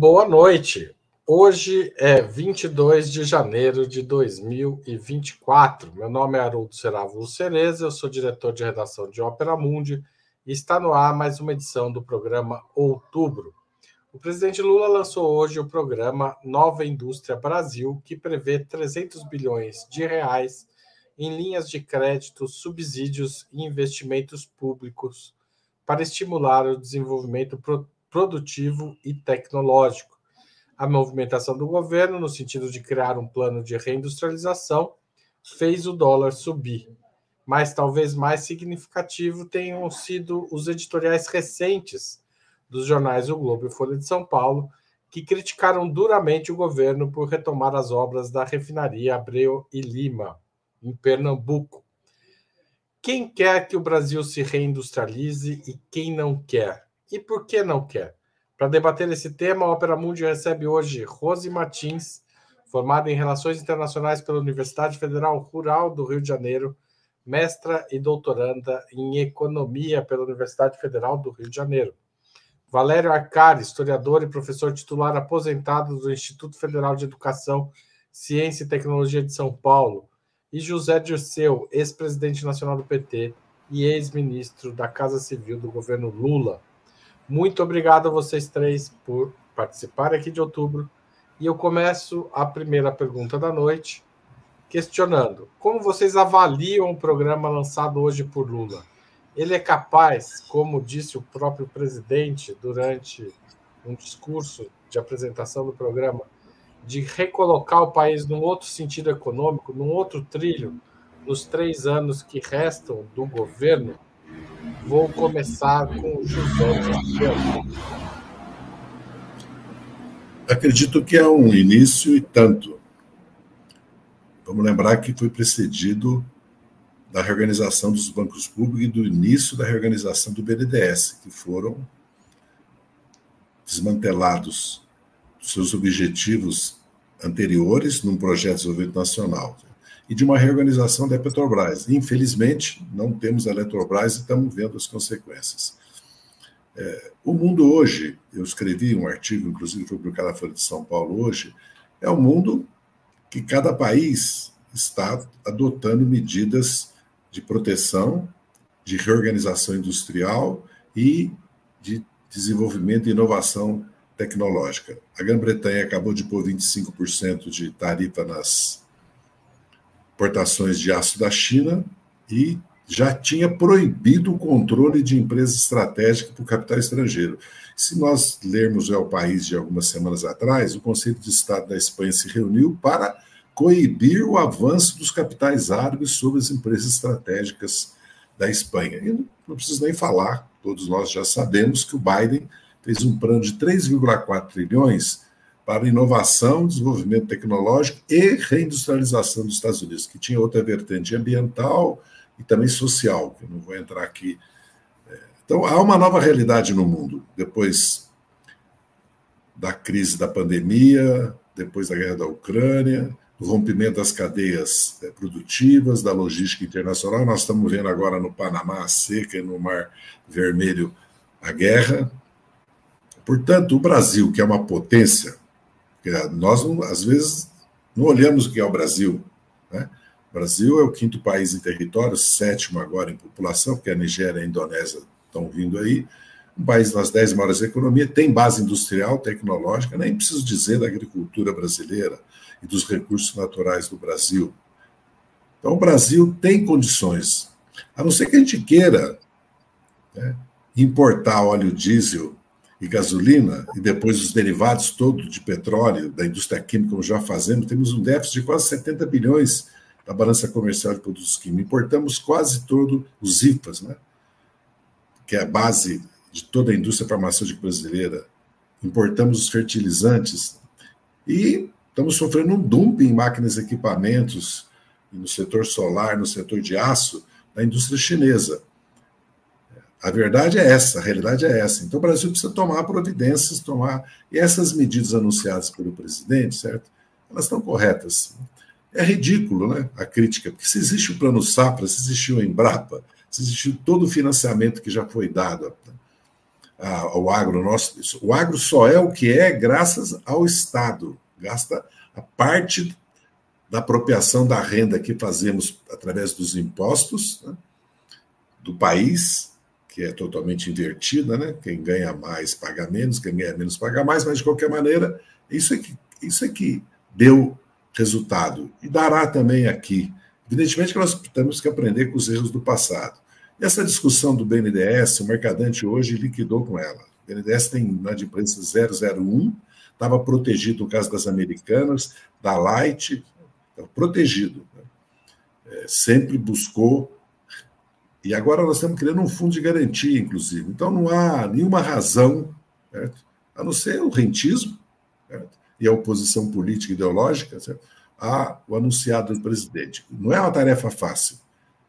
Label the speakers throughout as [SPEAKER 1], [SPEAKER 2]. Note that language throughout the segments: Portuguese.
[SPEAKER 1] Boa noite. Hoje é 22 de janeiro de 2024. Meu nome é Haroldo Seravo Cereza, eu sou diretor de redação de Ópera Mundi e está no ar mais uma edição do programa Outubro. O presidente Lula lançou hoje o programa Nova Indústria Brasil, que prevê 300 bilhões de reais em linhas de crédito, subsídios e investimentos públicos para estimular o desenvolvimento produtivo e tecnológico. A movimentação do governo, no sentido de criar um plano de reindustrialização, fez o dólar subir. Mas talvez mais significativo tenham sido os editoriais recentes dos jornais O Globo e Folha de São Paulo, que criticaram duramente o governo por retomar as obras da refinaria Abreu e Lima, em Pernambuco. Quem quer que o Brasil se reindustrialize e quem não quer? E por que não quer? Para debater esse tema, a Opera Mundi recebe hoje Rose Martins, formada em Relações Internacionais pela Universidade Federal Rural do Rio de Janeiro, mestra e doutoranda em Economia pela Universidade Federal do Rio de Janeiro. Valério Arcari, historiador e professor titular aposentado do Instituto Federal de Educação, Ciência e Tecnologia de São Paulo, e José Dirceu, ex-presidente nacional do PT e ex-ministro da Casa Civil do governo Lula. Muito obrigado a vocês três por participar aqui de outubro. E eu começo a primeira pergunta da noite, questionando: como vocês avaliam o programa lançado hoje por Lula? Ele é capaz, como disse o próprio presidente durante um discurso de apresentação do programa, de recolocar o país num outro sentido econômico, num outro trilho, nos três anos que restam do governo? Vou começar com o José
[SPEAKER 2] Acredito que é um início e tanto. Vamos lembrar que foi precedido da reorganização dos bancos públicos e do início da reorganização do BNDES, que foram desmantelados seus objetivos anteriores num projeto de desenvolvimento nacional e de uma reorganização da Petrobras. Infelizmente, não temos a Eletrobras e estamos vendo as consequências. É, o mundo hoje, eu escrevi um artigo, inclusive foi publicado na Folha de São Paulo hoje, é um mundo que cada país está adotando medidas de proteção, de reorganização industrial e de desenvolvimento e inovação tecnológica. A Grã-Bretanha acabou de pôr 25% de tarifa nas exportações de aço da China e já tinha proibido o controle de empresas estratégicas para o capital estrangeiro. Se nós lermos o País de algumas semanas atrás, o Conselho de Estado da Espanha se reuniu para coibir o avanço dos capitais árabes sobre as empresas estratégicas da Espanha. E não preciso nem falar, todos nós já sabemos que o Biden fez um plano de 3,4 trilhões para inovação, desenvolvimento tecnológico e reindustrialização dos Estados Unidos, que tinha outra vertente ambiental e também social, que eu não vou entrar aqui. É, então, há uma nova realidade no mundo, depois da crise da pandemia, depois da guerra da Ucrânia, do rompimento das cadeias é, produtivas, da logística internacional. Nós estamos vendo agora no Panamá a seca e no Mar Vermelho a guerra. Portanto, o Brasil, que é uma potência, nós, às vezes, não olhamos o que é o Brasil. Né? O Brasil é o quinto país em território, sétimo agora em população, porque a Nigéria e a Indonésia estão vindo aí. Um país das dez maiores economias, tem base industrial, tecnológica, nem preciso dizer da agricultura brasileira e dos recursos naturais do Brasil. Então, o Brasil tem condições, a não ser que a gente queira né, importar óleo diesel e gasolina, e depois os derivados todos de petróleo, da indústria química, como já fazemos, temos um déficit de quase 70 bilhões da balança comercial de produtos químicos. Importamos quase todo os IPAs, né? que é a base de toda a indústria farmacêutica brasileira. Importamos os fertilizantes e estamos sofrendo um dumping em máquinas e equipamentos, no setor solar, no setor de aço, da indústria chinesa. A verdade é essa, a realidade é essa. Então o Brasil precisa tomar providências, tomar. E essas medidas anunciadas pelo presidente, certo? Elas estão corretas. É ridículo, né? A crítica, porque se existe o plano Safra, se existiu o Embrapa, se existiu todo o financiamento que já foi dado ao agro nosso. O agro só é o que é graças ao Estado. Gasta a parte da apropriação da renda que fazemos através dos impostos né, do país, que é totalmente invertida, né? Quem ganha mais paga menos, quem ganha menos paga mais, mas de qualquer maneira, isso é que, isso é que deu resultado e dará também aqui. Evidentemente que nós temos que aprender com os erros do passado. E essa discussão do BNDES, o Mercadante hoje liquidou com ela. O BNDES tem na de imprensa 001, estava protegido no caso das americanas, da Light, protegido. Né? É, sempre buscou. E agora nós estamos criando um fundo de garantia, inclusive. Então não há nenhuma razão, certo? a não ser o rentismo certo? e a oposição política e ideológica certo? a o anunciado do presidente. Não é uma tarefa fácil.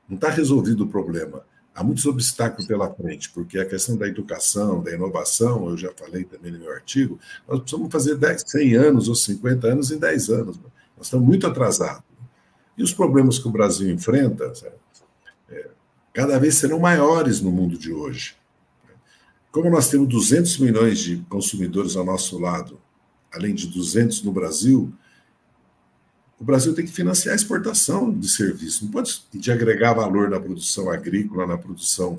[SPEAKER 2] Não está resolvido o problema há muitos obstáculos pela frente, porque a questão da educação, da inovação, eu já falei também no meu artigo, nós precisamos fazer 10, 100 anos ou 50 anos em 10 anos. Nós estamos muito atrasados. E os problemas que o Brasil enfrenta é, cada vez serão maiores no mundo de hoje. Como nós temos 200 milhões de consumidores ao nosso lado, além de 200 no Brasil, o Brasil tem que financiar a exportação de serviços, não pode de agregar valor na produção agrícola, na produção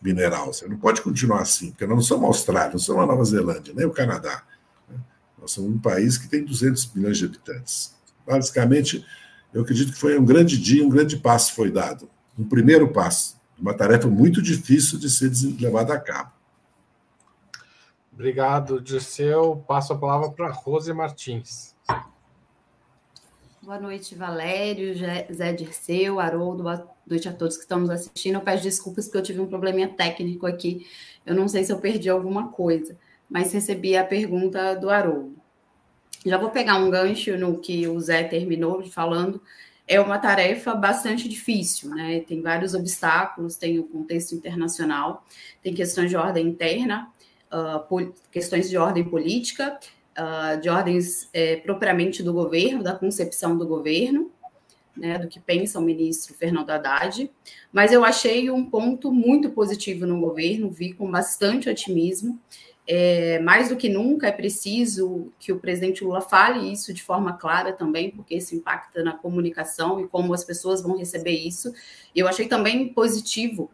[SPEAKER 2] mineral. Você não pode continuar assim, porque nós não somos a Austrália, não somos a Nova Zelândia, nem o Canadá. Né? Nós somos um país que tem 200 milhões de habitantes. Basicamente, eu acredito que foi um grande dia, um grande passo foi dado. Um primeiro passo, uma tarefa muito difícil de ser levada a cabo.
[SPEAKER 1] Obrigado, Dirceu. Passo a palavra para Rose Martins.
[SPEAKER 3] Boa noite, Valério, Zé Dirceu, Haroldo, boa noite a todos que estão nos assistindo. Eu peço desculpas porque eu tive um probleminha técnico aqui. Eu não sei se eu perdi alguma coisa, mas recebi a pergunta do Haroldo. Já vou pegar um gancho no que o Zé terminou falando. É uma tarefa bastante difícil, né? Tem vários obstáculos, tem o contexto internacional, tem questões de ordem interna, uh, questões de ordem política, uh, de ordens é, propriamente do governo, da concepção do governo, né, do que pensa o ministro Fernando Haddad, mas eu achei um ponto muito positivo no governo, vi com bastante otimismo. É, mais do que nunca é preciso que o presidente Lula fale isso de forma clara também, porque isso impacta na comunicação e como as pessoas vão receber isso. Eu achei também positivo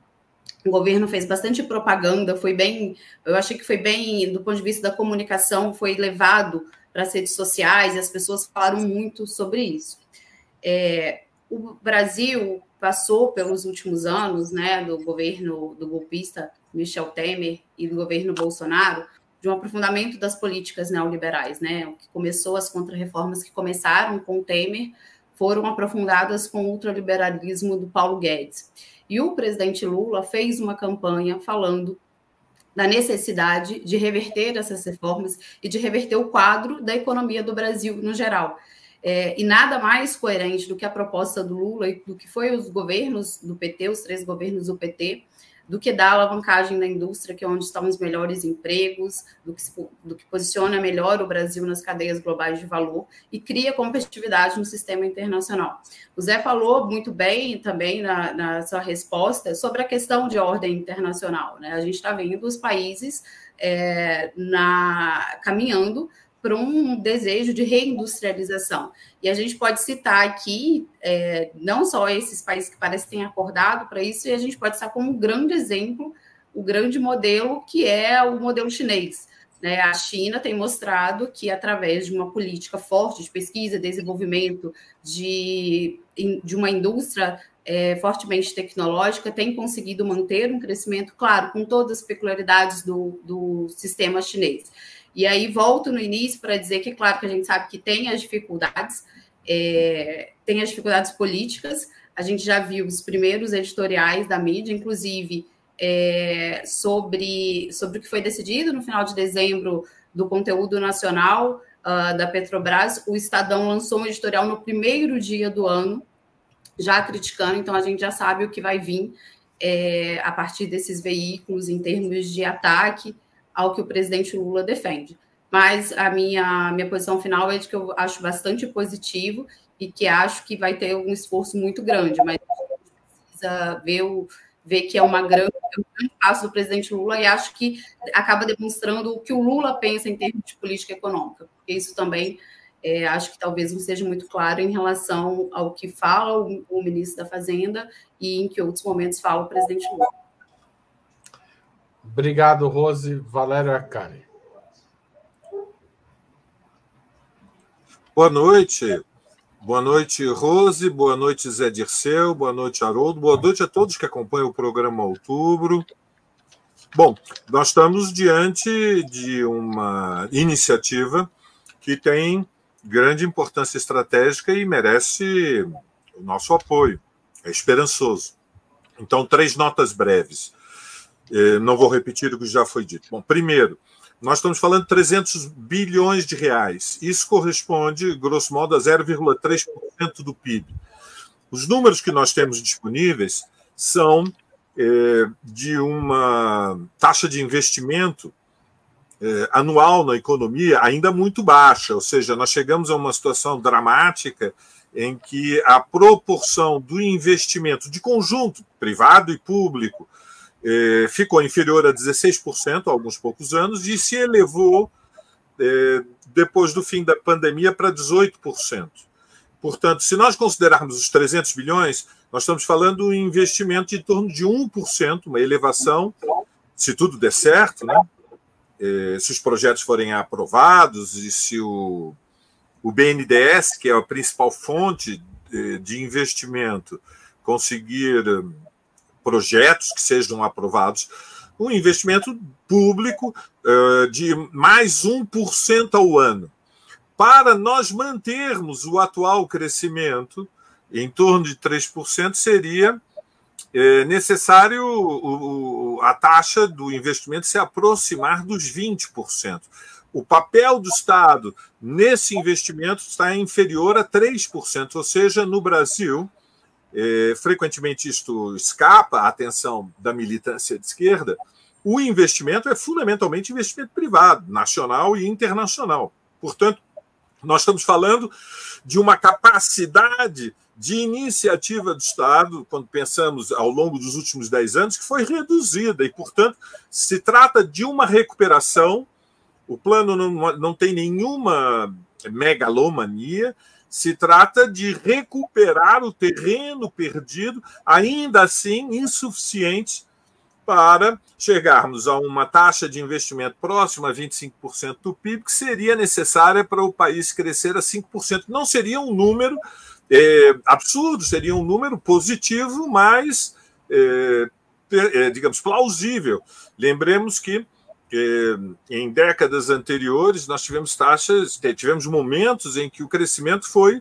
[SPEAKER 3] o governo fez bastante propaganda, foi bem, eu achei que foi bem, do ponto de vista da comunicação, foi levado para as redes sociais e as pessoas falaram muito sobre isso. É, o Brasil passou pelos últimos anos, né, do governo do golpista Michel Temer e do governo Bolsonaro, de um aprofundamento das políticas neoliberais, né, o que começou as contrarreformas que começaram com Temer foram aprofundadas com o ultraliberalismo do Paulo Guedes. E o presidente Lula fez uma campanha falando da necessidade de reverter essas reformas e de reverter o quadro da economia do Brasil no geral. É, e nada mais coerente do que a proposta do Lula e do que foi os governos do PT, os três governos do PT, do que dar alavancagem da indústria, que é onde estão os melhores empregos, do que, do que posiciona melhor o Brasil nas cadeias globais de valor e cria competitividade no sistema internacional. O Zé falou muito bem também na, na sua resposta sobre a questão de ordem internacional. Né? A gente está vendo os países é, na, caminhando para um desejo de reindustrialização. E a gente pode citar aqui é, não só esses países que parecem ter acordado para isso, e a gente pode citar como um grande exemplo o grande modelo que é o modelo chinês. Né? A China tem mostrado que, através de uma política forte de pesquisa, desenvolvimento, de, de uma indústria é, fortemente tecnológica, tem conseguido manter um crescimento, claro, com todas as peculiaridades do, do sistema chinês. E aí volto no início para dizer que, claro, que a gente sabe que tem as dificuldades, é, tem as dificuldades políticas. A gente já viu os primeiros editoriais da mídia, inclusive é, sobre, sobre o que foi decidido no final de dezembro do conteúdo nacional uh, da Petrobras. O Estadão lançou um editorial no primeiro dia do ano, já criticando, então a gente já sabe o que vai vir é, a partir desses veículos em termos de ataque ao que o presidente Lula defende. Mas a minha, minha posição final é de que eu acho bastante positivo e que acho que vai ter um esforço muito grande, mas precisa ver o, vê que é uma grande, um grande passo do presidente Lula e acho que acaba demonstrando o que o Lula pensa em termos de política econômica, porque isso também é, acho que talvez não seja muito claro em relação ao que fala o, o ministro da Fazenda e em que outros momentos fala o presidente Lula.
[SPEAKER 1] Obrigado, Rose. Valério Acari.
[SPEAKER 4] Boa noite. Boa noite, Rose. Boa noite, Zé Dirceu. Boa noite, Haroldo. Boa noite a todos que acompanham o programa Outubro. Bom, nós estamos diante de uma iniciativa que tem grande importância estratégica e merece o nosso apoio. É esperançoso. Então, três notas breves. Eh, não vou repetir o que já foi dito. Bom, primeiro, nós estamos falando de 300 bilhões de reais. Isso corresponde, grosso modo, a 0,3% do PIB. Os números que nós temos disponíveis são é, de uma taxa de investimento é, anual na economia ainda muito baixa, ou seja, nós chegamos a uma situação dramática em que a proporção do investimento de conjunto, privado e público, é, ficou inferior a 16% há alguns poucos anos e se elevou é, depois do fim da pandemia para 18%. Portanto, se nós considerarmos os 300 bilhões, nós estamos falando em investimento em torno de 1%, uma elevação, se tudo der certo, né? É, se os projetos forem aprovados e se o, o BNDES, que é a principal fonte de, de investimento, conseguir projetos que sejam aprovados, um investimento público uh, de mais 1% ao ano. Para nós mantermos o atual crescimento, em torno de 3%, seria é, necessário o, o, a taxa do investimento se aproximar dos 20%. O papel do Estado nesse investimento está inferior a 3%, ou seja, no Brasil, é, frequentemente isto escapa à atenção da militância de esquerda, o investimento é fundamentalmente investimento privado, nacional e internacional. Portanto, nós estamos falando de uma capacidade de iniciativa do Estado, quando pensamos ao longo dos últimos dez anos, que foi reduzida, e, portanto, se trata de uma recuperação. O plano não, não tem nenhuma megalomania, se trata de recuperar o terreno perdido, ainda assim insuficiente para chegarmos a uma taxa de investimento próxima a 25% do PIB, que seria necessária para o país crescer a 5%. Não seria um número é, absurdo, seria um número positivo, mas, é, é, digamos, plausível. Lembremos que em décadas anteriores, nós tivemos taxas, tivemos momentos em que o crescimento foi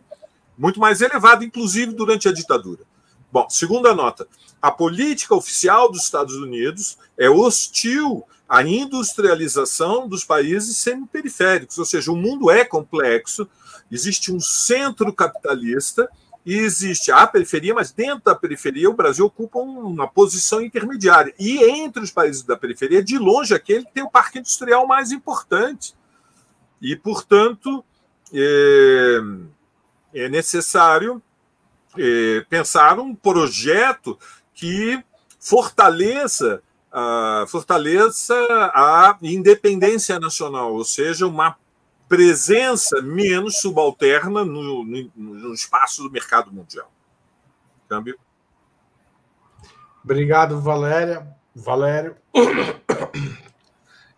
[SPEAKER 4] muito mais elevado, inclusive durante a ditadura. Bom, segunda nota: a política oficial dos Estados Unidos é hostil à industrialização dos países semiperiféricos, ou seja, o mundo é complexo, existe um centro capitalista existe a periferia, mas dentro da periferia o Brasil ocupa uma posição intermediária. E entre os países da periferia, de longe, aquele que tem o parque industrial mais importante. E, portanto, é, é necessário é, pensar um projeto que fortaleça, a, fortaleça a independência nacional, ou seja, uma presença menos subalterna no, no, no espaço do mercado mundial. Câmbio.
[SPEAKER 1] Obrigado, Valéria. Valério.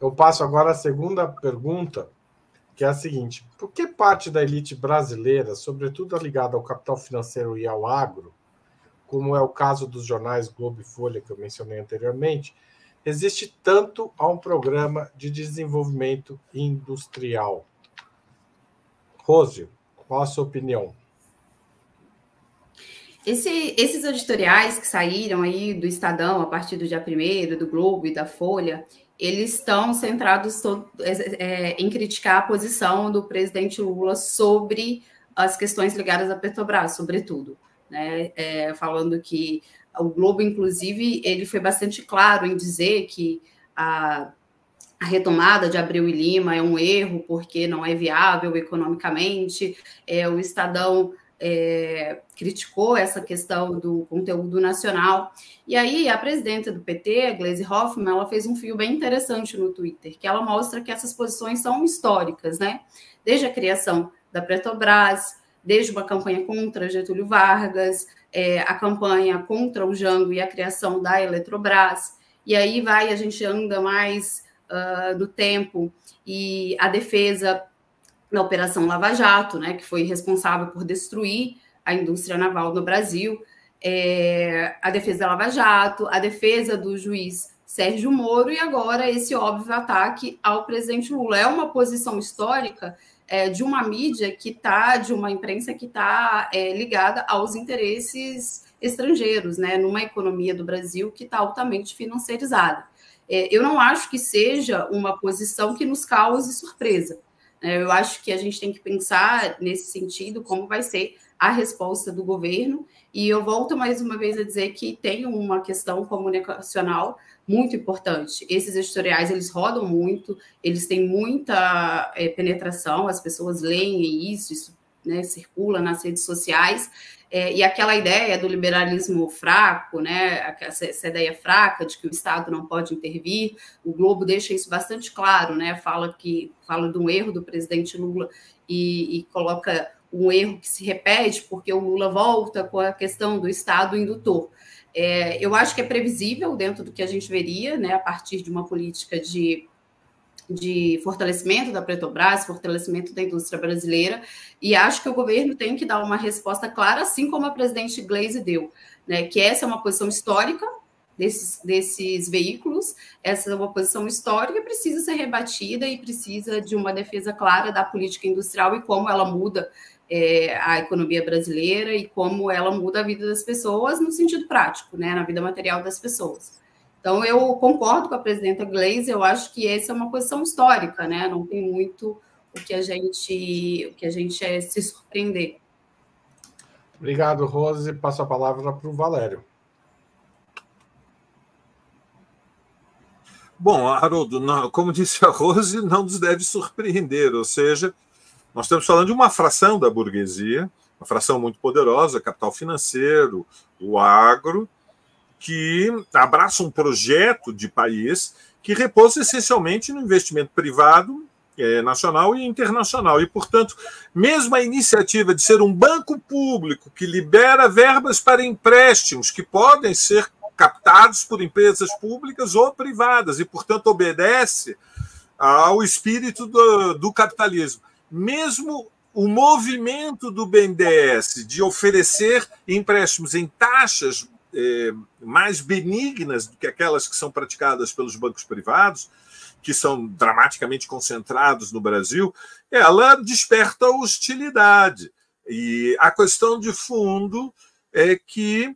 [SPEAKER 1] Eu passo agora a segunda pergunta, que é a seguinte: por que parte da elite brasileira, sobretudo ligada ao capital financeiro e ao agro, como é o caso dos jornais Globo e Folha que eu mencionei anteriormente, resiste tanto a um programa de desenvolvimento industrial? Rose, qual a sua opinião?
[SPEAKER 3] Esse, esses editoriais que saíram aí do Estadão a partir do dia 1 do Globo e da Folha, eles estão centrados é, é, em criticar a posição do presidente Lula sobre as questões ligadas à Petrobras, sobretudo. Né? É, falando que o Globo, inclusive, ele foi bastante claro em dizer que a a retomada de Abreu e Lima é um erro porque não é viável economicamente. É, o Estadão é, criticou essa questão do conteúdo nacional. E aí, a presidenta do PT, Gleisi Hoffmann, ela fez um fio bem interessante no Twitter, que ela mostra que essas posições são históricas, né? Desde a criação da Petrobras, desde uma campanha contra Getúlio Vargas, é, a campanha contra o Jango e a criação da Eletrobras, e aí vai, a gente anda mais uh, no tempo, e a defesa da Operação Lava Jato, né, que foi responsável por destruir a indústria naval no Brasil, é, a defesa da Lava Jato, a defesa do juiz Sérgio Moro e agora esse óbvio ataque ao presidente Lula. É uma posição histórica é, de uma mídia que está, de uma imprensa que está é, ligada aos interesses estrangeiros, né, numa economia do Brasil que está altamente financiarizada. É, eu não acho que seja uma posição que nos cause surpresa. Né? Eu acho que a gente tem que pensar nesse sentido como vai ser a resposta do governo. E eu volto mais uma vez a dizer que tem uma questão comunicacional muito importante. Esses editoriais eles rodam muito, eles têm muita é, penetração, as pessoas leem isso, isso né, circula nas redes sociais. É, e aquela ideia do liberalismo fraco, né, essa, essa, ideia fraca de que o Estado não pode intervir, o Globo deixa isso bastante claro, né, fala que fala de um erro do presidente Lula e, e coloca um erro que se repete porque o Lula volta com a questão do Estado indutor. É, eu acho que é previsível dentro do que a gente veria, né, a partir de uma política de de fortalecimento da Petrobras, fortalecimento da indústria brasileira, e acho que o governo tem que dar uma resposta clara, assim como a presidente Glaze deu, né, que essa é uma posição histórica desses, desses veículos, essa é uma posição histórica, precisa ser rebatida e precisa de uma defesa clara da política industrial e como ela muda é, a economia brasileira e como ela muda a vida das pessoas no sentido prático, né, na vida material das pessoas. Então, eu concordo com a presidenta Gleisi, eu acho que essa é uma posição histórica, né? Não tem muito o que a gente, o que a gente é se surpreender.
[SPEAKER 1] Obrigado, Rose. Passo a palavra para o Valério.
[SPEAKER 4] Bom, Haroldo, não, como disse a Rose, não nos deve surpreender, ou seja, nós estamos falando de uma fração da burguesia, uma fração muito poderosa, capital financeiro, o agro, que abraça um projeto de país que repousa essencialmente no investimento privado, é, nacional e internacional. E, portanto, mesmo a iniciativa de ser um banco público que libera verbas para empréstimos que podem ser captados por empresas públicas ou privadas, e, portanto, obedece ao espírito do, do capitalismo. Mesmo o movimento do BNDES de oferecer empréstimos em taxas é, mais benignas do que aquelas que são praticadas pelos bancos privados, que são dramaticamente concentrados no Brasil, ela desperta hostilidade. E a questão de fundo é que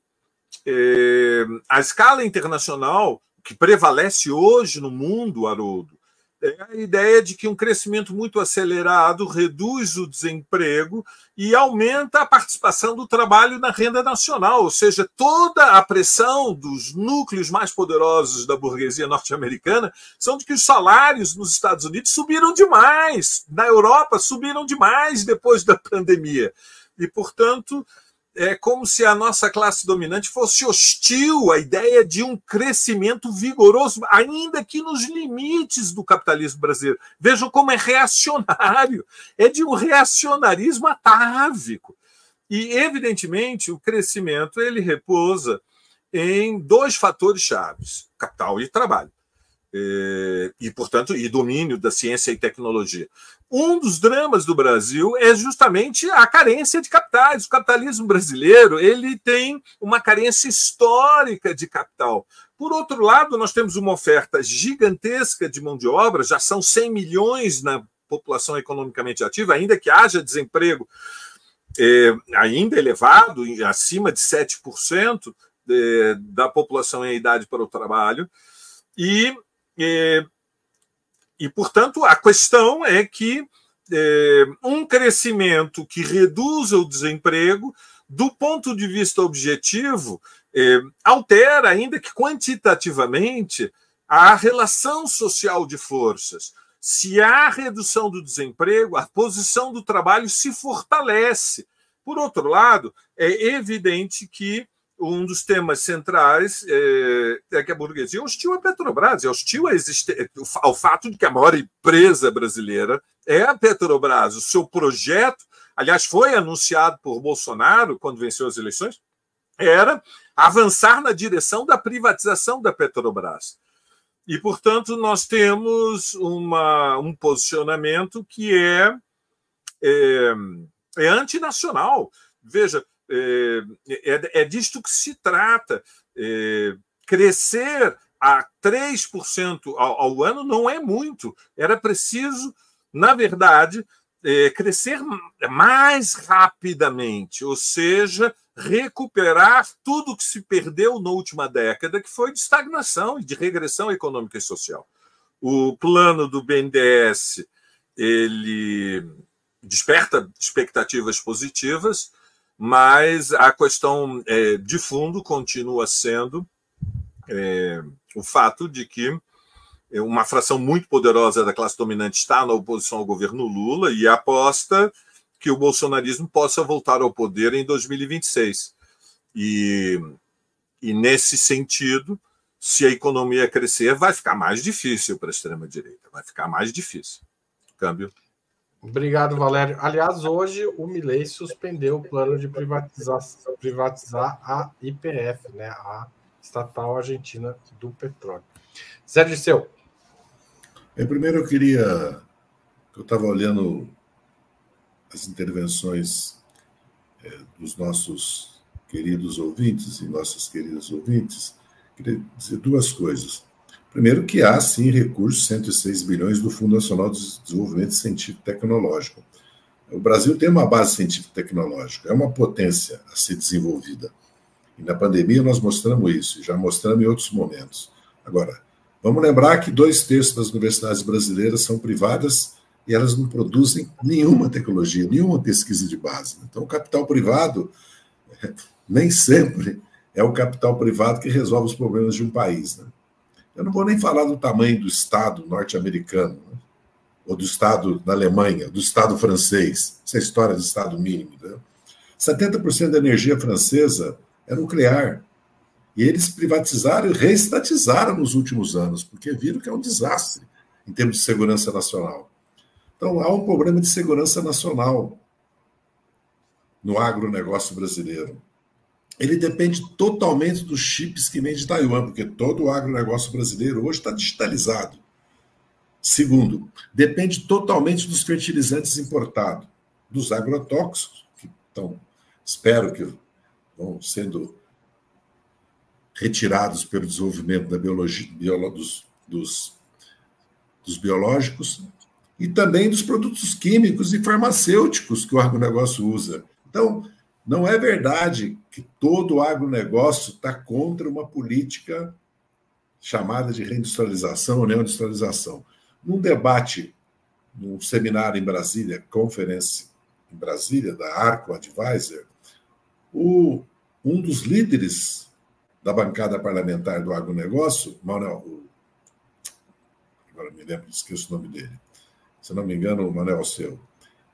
[SPEAKER 4] é, a escala internacional que prevalece hoje no mundo, Haroldo, é a ideia de que um crescimento muito acelerado reduz o desemprego e aumenta a participação do trabalho na renda nacional, ou seja, toda a pressão dos núcleos mais poderosos da burguesia norte-americana são de que os salários nos Estados Unidos subiram demais, na Europa subiram demais depois da pandemia. E, portanto, é como se a nossa classe dominante fosse hostil à ideia de um crescimento vigoroso, ainda que nos limites do capitalismo brasileiro. Vejam como é reacionário, é de um reacionarismo atávico. E, evidentemente, o crescimento ele repousa em dois fatores chaves: capital e trabalho. É, e, portanto, e domínio da ciência e tecnologia. Um dos dramas do Brasil é justamente a carência de capitais. O capitalismo brasileiro ele tem uma carência histórica de capital. Por outro lado, nós temos uma oferta gigantesca de mão de obra, já são 100 milhões na população economicamente ativa, ainda que haja desemprego é, ainda elevado, acima de 7% de, da população em idade para o trabalho. E e, e, portanto, a questão é que é, um crescimento que reduza o desemprego, do ponto de vista objetivo, é, altera, ainda que quantitativamente, a relação social de forças. Se há redução do desemprego, a posição do trabalho se fortalece. Por outro lado, é evidente que um dos temas centrais é, é, que a burguesia hostil à Petrobras, é hostil ao fato de que a maior empresa brasileira é a Petrobras. O seu projeto, aliás, foi anunciado por Bolsonaro quando venceu as eleições, era avançar na direção da privatização da Petrobras. E, portanto, nós temos uma, um posicionamento que é, é, é antinacional. Veja, é, é, é disto que se trata. É, crescer a 3% ao, ao ano não é muito. Era preciso, na verdade, é, crescer mais rapidamente, ou seja, recuperar tudo que se perdeu na última década, que foi de estagnação e de regressão econômica e social. O plano do BNDES ele desperta expectativas positivas, mas a questão é, de fundo continua sendo é, o fato de que uma fração muito poderosa da classe dominante está na oposição ao governo Lula e aposta que o bolsonarismo possa voltar ao poder em 2026. E, e nesse sentido, se a economia crescer, vai ficar mais difícil para a extrema-direita, vai ficar mais difícil. Câmbio.
[SPEAKER 1] Obrigado, Valério. Aliás, hoje o Milei suspendeu o plano de privatizar, privatizar a IPF, né, a estatal argentina do petróleo. Zé Dirceu.
[SPEAKER 2] É, primeiro eu queria. Eu estava olhando as intervenções é, dos nossos queridos ouvintes e nossas queridas ouvintes, queria dizer duas coisas. Primeiro, que há sim recursos, 106 bilhões do Fundo Nacional de Desenvolvimento Científico e Tecnológico. O Brasil tem uma base científico-tecnológica, é uma potência a ser desenvolvida. E na pandemia nós mostramos isso, já mostramos em outros momentos. Agora, vamos lembrar que dois terços das universidades brasileiras são privadas e elas não produzem nenhuma tecnologia, nenhuma pesquisa de base. Então, o capital privado nem sempre é o capital privado que resolve os problemas de um país. Né? Eu não vou nem falar do tamanho do Estado norte-americano, né? ou do Estado da Alemanha, do Estado francês, essa é história do Estado mínimo. Né? 70% da energia francesa é nuclear. E eles privatizaram e reestatizaram nos últimos anos, porque viram que é um desastre em termos de segurança nacional. Então, há um problema de segurança nacional no agronegócio brasileiro. Ele depende totalmente dos chips que vem de Taiwan, porque todo o agronegócio brasileiro hoje está digitalizado. Segundo, depende totalmente dos fertilizantes importados, dos agrotóxicos, que estão, espero que vão sendo retirados pelo desenvolvimento da biologia, dos, dos, dos biológicos, e também dos produtos químicos e farmacêuticos que o agronegócio usa. Então, não é verdade que todo o agronegócio está contra uma política chamada de reindustrialização ou neoindustrialização. Num debate, num seminário em Brasília, conferência em Brasília, da Arco Advisor, o, um dos líderes da bancada parlamentar do agronegócio, Manuel, agora me lembro, esqueço o nome dele, se não me engano, o Manuel Seu,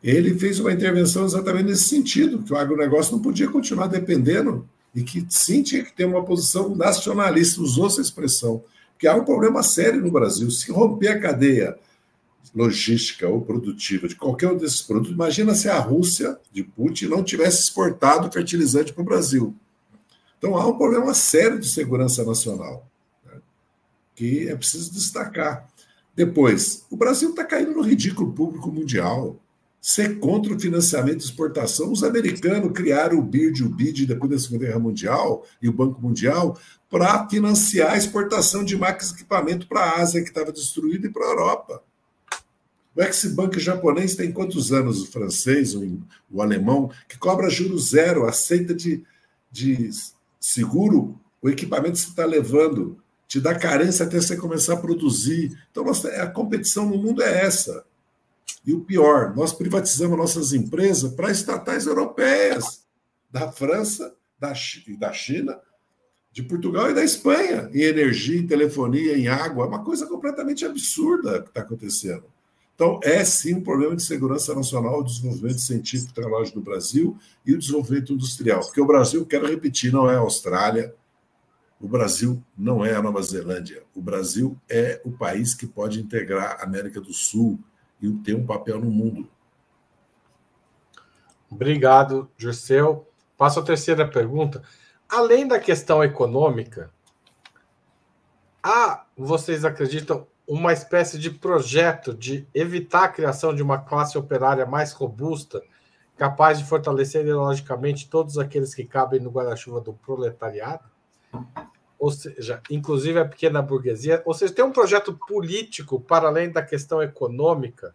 [SPEAKER 2] ele fez uma intervenção exatamente nesse sentido, que o agronegócio não podia continuar dependendo e que sim tinha que ter uma posição nacionalista, usou essa expressão, que há um problema sério no Brasil. Se romper a cadeia logística ou produtiva de qualquer um desses produtos, imagina se a Rússia de Putin não tivesse exportado fertilizante para o Brasil. Então há um problema sério de segurança nacional, né, que é preciso destacar. Depois, o Brasil está caindo no ridículo público mundial. Ser contra o financiamento de exportação. Os americanos criaram o BID, o BID depois da Segunda Guerra Mundial e o Banco Mundial para financiar a exportação de máquinas e equipamento para a Ásia, que estava destruída, e para a Europa. O ex-banco japonês tem quantos anos? O francês, o, o alemão, que cobra juros zero, aceita de, de seguro o equipamento que você está levando te dá carência até você começar a produzir. Então, a competição no mundo é essa. E o pior, nós privatizamos nossas empresas para estatais europeias, da França da, da China, de Portugal e da Espanha, em energia, em telefonia, em água. É uma coisa completamente absurda que está acontecendo. Então, é sim um problema de segurança nacional, o desenvolvimento científico e tecnológico do Brasil e o desenvolvimento industrial. Porque o Brasil, quero repetir, não é a Austrália, o Brasil não é a Nova Zelândia. O Brasil é o país que pode integrar a América do Sul e ter um papel no mundo.
[SPEAKER 1] Obrigado, Dirceu. Passo a terceira pergunta. Além da questão econômica, há, vocês acreditam, uma espécie de projeto de evitar a criação de uma classe operária mais robusta, capaz de fortalecer ideologicamente todos aqueles que cabem no guarda-chuva do proletariado? Ou seja, inclusive a pequena burguesia. Ou seja, tem um projeto político para além da questão econômica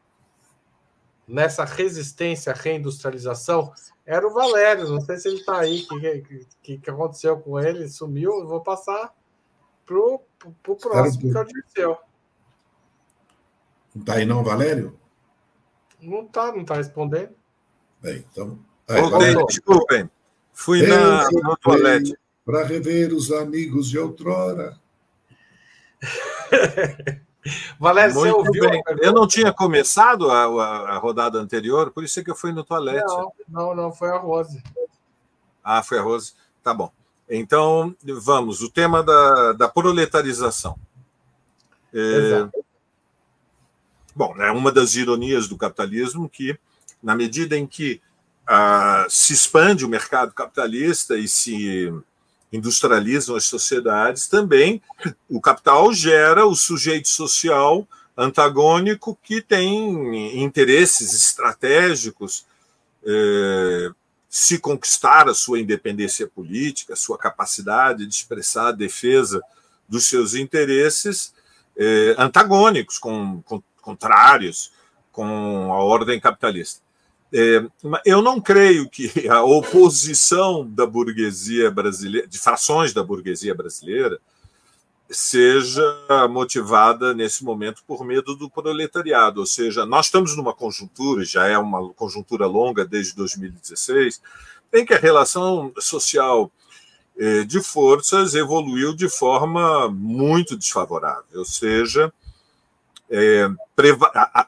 [SPEAKER 1] nessa resistência à reindustrialização. Era o Valério, não sei se ele está aí, o que, que, que, aconteceu com ele, sumiu. Vou passar para o próximo, que é o Dirceu.
[SPEAKER 2] Não está aí não, Valério?
[SPEAKER 1] Não está, não está respondendo.
[SPEAKER 2] Bem, então...
[SPEAKER 4] Voltei, desculpem. Fui na, no toalete.
[SPEAKER 2] Para rever os amigos de outrora.
[SPEAKER 1] Valério, Muito você ouviu?
[SPEAKER 4] Bem. Eu não tinha começado a, a, a, rodada anterior, por isso é que eu fui no toalete.
[SPEAKER 1] Não, não, não, foi a Rose.
[SPEAKER 4] Ah, foi a Rose. Tá bom. Então, vamos. O tema da, da proletarização. É, Exato. Bom, é uma das ironias do capitalismo que, na medida em que ah, se expande o mercado capitalista e se industrializam as sociedades, também o capital gera o sujeito social antagônico que tem interesses estratégicos, eh, se conquistar a sua independência política, a sua capacidade de expressar a defesa dos seus interesses eh, antagônicos com, com contrários com a ordem capitalista. É, eu não creio que a oposição da burguesia brasileira, de frações da burguesia brasileira, seja motivada nesse momento por medo do proletariado. Ou seja, nós estamos numa conjuntura, já é uma conjuntura longa desde 2016, em que a relação social é, de forças evoluiu de forma muito desfavorável. Ou seja, é,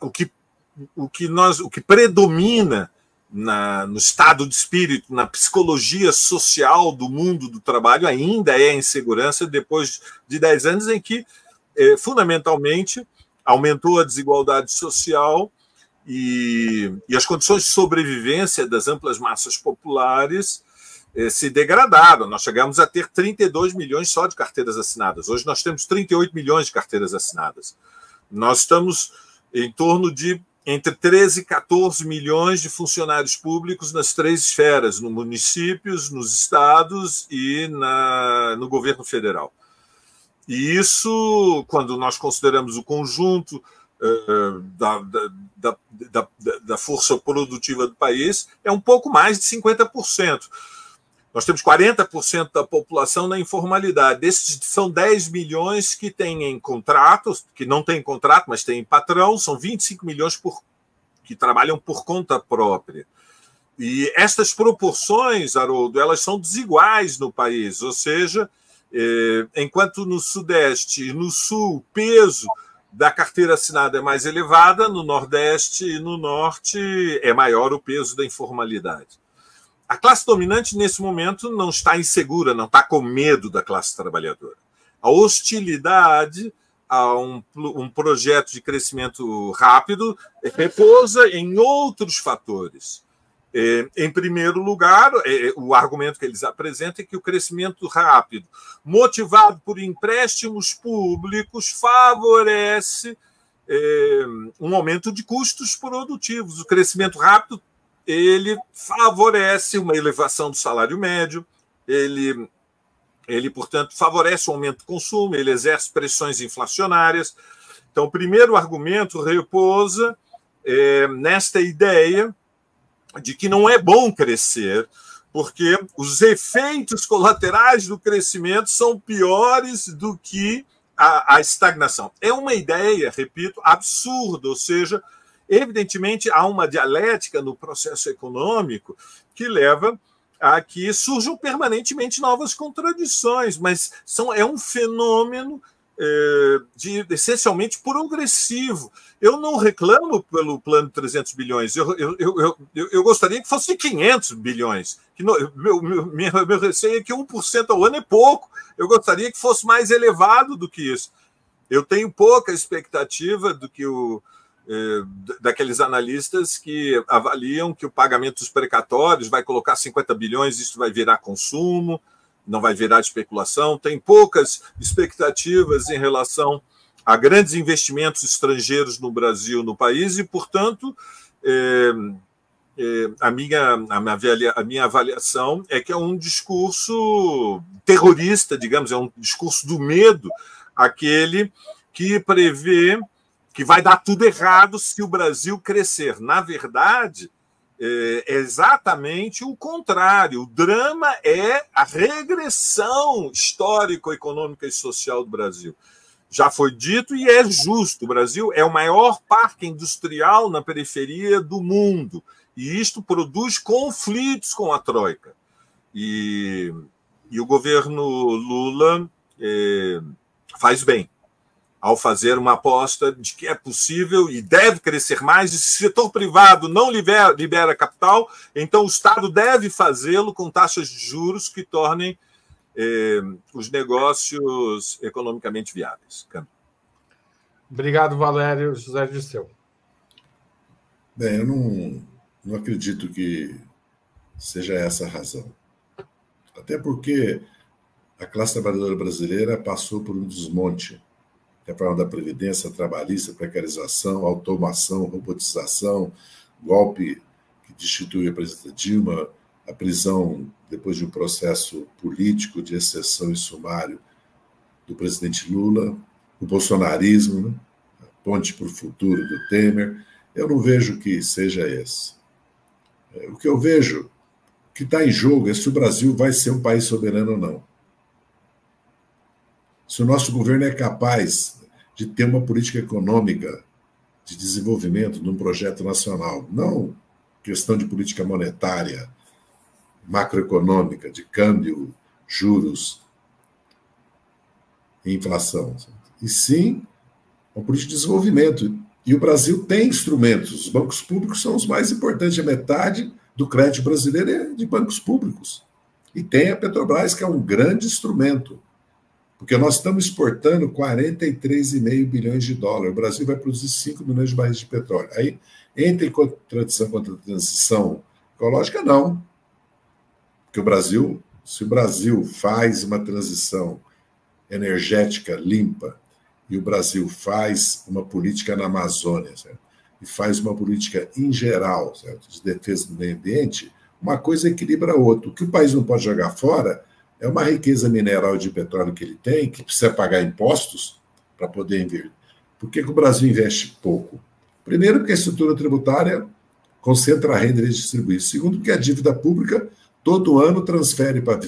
[SPEAKER 4] o, que, o, que nós, o que predomina na, no estado de espírito, na psicologia social do mundo do trabalho, ainda é a insegurança, depois de 10 anos em que, é, fundamentalmente, aumentou a desigualdade social e, e, as condições de sobrevivência das amplas massas populares é, se degradaram. Nós chegamos a ter 32 milhões só de carteiras assinadas. Hoje nós temos 38 milhões de carteiras assinadas. Nós estamos em torno de entre 13 e 14 milhões de funcionários públicos nas três esferas, no municípios, nos estados e na, no governo federal. E isso, quando nós consideramos o conjunto uh, da, da, da, da, força produtiva do país, é um pouco mais de 50%. Nós temos 40% da população na informalidade. Desses são 10 milhões que têm contratos, que não têm contrato, mas têm patrão, são 25 milhões por, que trabalham por conta própria. E estas proporções, Haroldo, elas são desiguais no país, ou seja, eh, enquanto no Sudeste e no Sul o peso da carteira assinada é mais elevada, no Nordeste e no Norte é maior o peso da informalidade. A classe dominante, nesse momento, não está insegura, não está com medo da classe trabalhadora. A hostilidade a um, um projeto de crescimento rápido repousa em outros fatores. É, em primeiro lugar, é, o argumento que eles apresentam é que o crescimento rápido, motivado por empréstimos públicos, favorece é, um aumento de custos produtivos. O crescimento rápido ele favorece uma elevação do salário médio, ele, ele, portanto, favorece o aumento do consumo, ele exerce pressões inflacionárias. Então, o primeiro argumento repousa é, nesta ideia de que não é bom crescer, porque os efeitos colaterais do crescimento são piores do que a, a estagnação. É uma ideia, repito, absurda, ou seja, Evidentemente, há uma dialética no processo econômico que leva a que surjam permanentemente novas contradições, mas são, é um fenômeno é, de, essencialmente progressivo. Eu não reclamo pelo plano de 300 bilhões, eu, eu, eu, eu, eu gostaria que fosse 500 bilhões. Que no, meu, meu, meu receio é que 1% ao ano é pouco, eu gostaria que fosse mais elevado do que isso. Eu tenho pouca expectativa do que o, daqueles analistas que avaliam que o pagamento dos precatórios vai colocar 50 bilhões, isso vai virar consumo não vai virar especulação. Tem poucas expectativas em relação a grandes investimentos estrangeiros no Brasil, no país, e, portanto, é, é, a, minha, a, minha, a minha avaliação é que é um discurso terrorista, digamos, é um discurso do medo, aquele que prevê que vai dar tudo errado se o Brasil crescer. Na verdade, é exatamente o contrário. O drama é a regressão histórico, econômica e social do Brasil. Já foi dito e é justo: o Brasil é o maior parque industrial na periferia do mundo. E isto produz conflitos com a Troika. E, e o governo Lula é, faz bem ao fazer uma aposta de que é possível e deve crescer mais, e se o setor privado não libera, libera capital, então o Estado deve fazê-lo com taxas de juros que tornem eh, os negócios economicamente viáveis.
[SPEAKER 1] Obrigado, Valério. José Disseu.
[SPEAKER 2] Bem, eu não, não acredito que seja essa a razão. Até porque a classe trabalhadora brasileira passou por um desmonte reforma da Previdência Trabalhista, precarização, automação, robotização, golpe que destitui a presidenta Dilma, a prisão, depois de um processo político de exceção e sumário do presidente Lula, o bolsonarismo, né? a ponte para o futuro do Temer. Eu não vejo que seja esse. É, o que eu vejo que está em jogo é se o Brasil vai ser um país soberano ou não se o nosso governo é capaz de ter uma política econômica de desenvolvimento de um projeto nacional, não questão de política monetária, macroeconômica, de câmbio, juros e inflação, e sim uma política de desenvolvimento. E o Brasil tem instrumentos, os bancos públicos são os mais importantes, a metade do crédito brasileiro é de bancos públicos. E tem a Petrobras, que é um grande instrumento porque nós estamos exportando 43,5 bilhões de dólares. O Brasil vai produzir 5 milhões de barris de petróleo. Aí, entra em contradição contra a transição ecológica? Não. Porque o Brasil, se o Brasil faz uma transição energética limpa e o Brasil faz uma política na Amazônia, certo? e faz uma política em geral certo? de defesa do meio ambiente, uma coisa equilibra a outra. O que o país não pode jogar fora é uma riqueza mineral de petróleo que ele tem, que precisa pagar impostos para poder investir. Por que, que o Brasil investe pouco? Primeiro, porque a estrutura tributária concentra a renda e distribui. Segundo, porque a dívida pública todo ano transfere para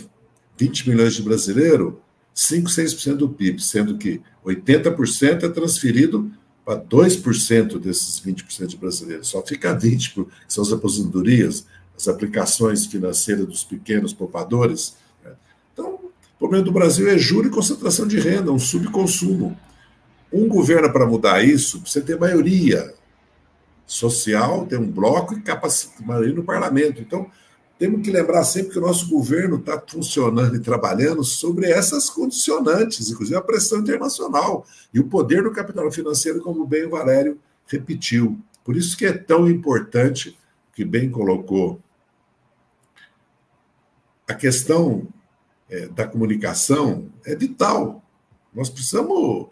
[SPEAKER 2] 20 milhões de brasileiros 5, 6% do PIB, sendo que 80% é transferido para 2% desses 20% de brasileiros. Só fica 20%, que são as aposentadorias, as aplicações financeiras dos pequenos poupadores, o problema do Brasil é juro e concentração de renda, um subconsumo. Um governo, para mudar isso, precisa ter maioria social, ter um bloco e capacidade, maioria no parlamento. Então, temos que lembrar sempre que o nosso governo está funcionando e trabalhando sobre essas condicionantes, inclusive a pressão internacional e o poder do capital financeiro, como bem o Valério repetiu. Por isso que é tão importante, que bem colocou, a questão é, da comunicação é vital. Nós precisamos,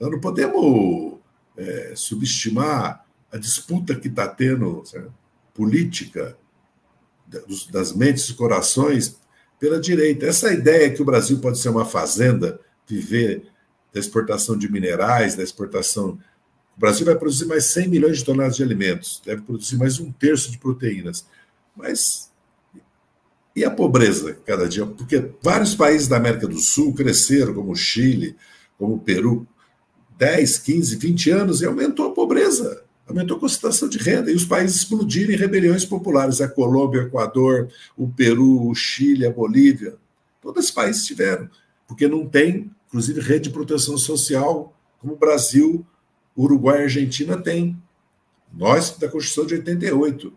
[SPEAKER 2] nós não podemos é, subestimar a disputa que está tendo política das mentes e corações pela direita. Essa ideia que o Brasil pode ser uma fazenda, viver da exportação de minerais, da exportação. O Brasil vai produzir mais 100 milhões de toneladas de alimentos, deve produzir mais um terço de proteínas. Mas e a pobreza cada dia? Porque vários países da América do Sul cresceram, como o Chile, como o Peru, 10, 15, 20 anos e aumentou a pobreza, aumentou a concentração de renda e os países explodiram em rebeliões populares. A Colômbia, o Equador, o Peru, o Chile, a Bolívia. Todos esses países tiveram, porque não tem inclusive rede de proteção social, como o Brasil, Uruguai e Argentina têm. Nós, da Constituição de 88,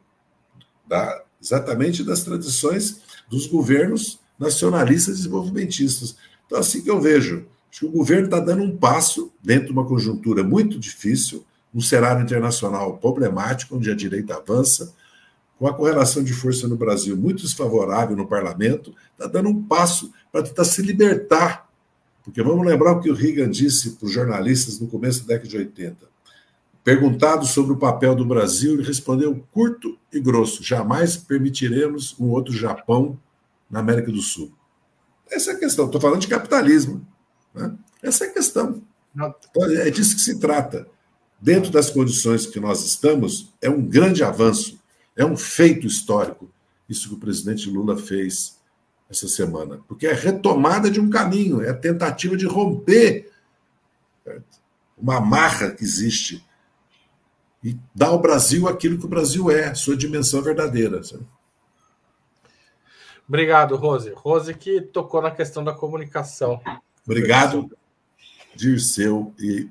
[SPEAKER 2] da, exatamente das tradições dos governos nacionalistas e desenvolvimentistas. Então, assim que eu vejo, acho que o governo está dando um passo dentro de uma conjuntura muito difícil, um cenário internacional problemático, onde a direita avança, com a correlação de força no Brasil muito desfavorável no parlamento, está dando um passo para tentar se libertar. Porque vamos lembrar o que o Reagan disse para os jornalistas no começo da década de 80. Perguntado sobre o papel do Brasil, ele respondeu curto e grosso: jamais permitiremos um outro Japão na América do Sul. Essa é a questão. Estou falando de capitalismo. Né? Essa é a questão. Então, é disso que se trata. Dentro das condições que nós estamos, é um grande avanço, é um feito histórico, isso que o presidente Lula fez essa semana. Porque é retomada de um caminho, é a tentativa de romper uma amarra que existe e dar ao Brasil aquilo que o Brasil é, sua dimensão verdadeira. Sabe?
[SPEAKER 1] Obrigado, Rose. Rose que tocou na questão da comunicação.
[SPEAKER 2] Obrigado, Dirceu. E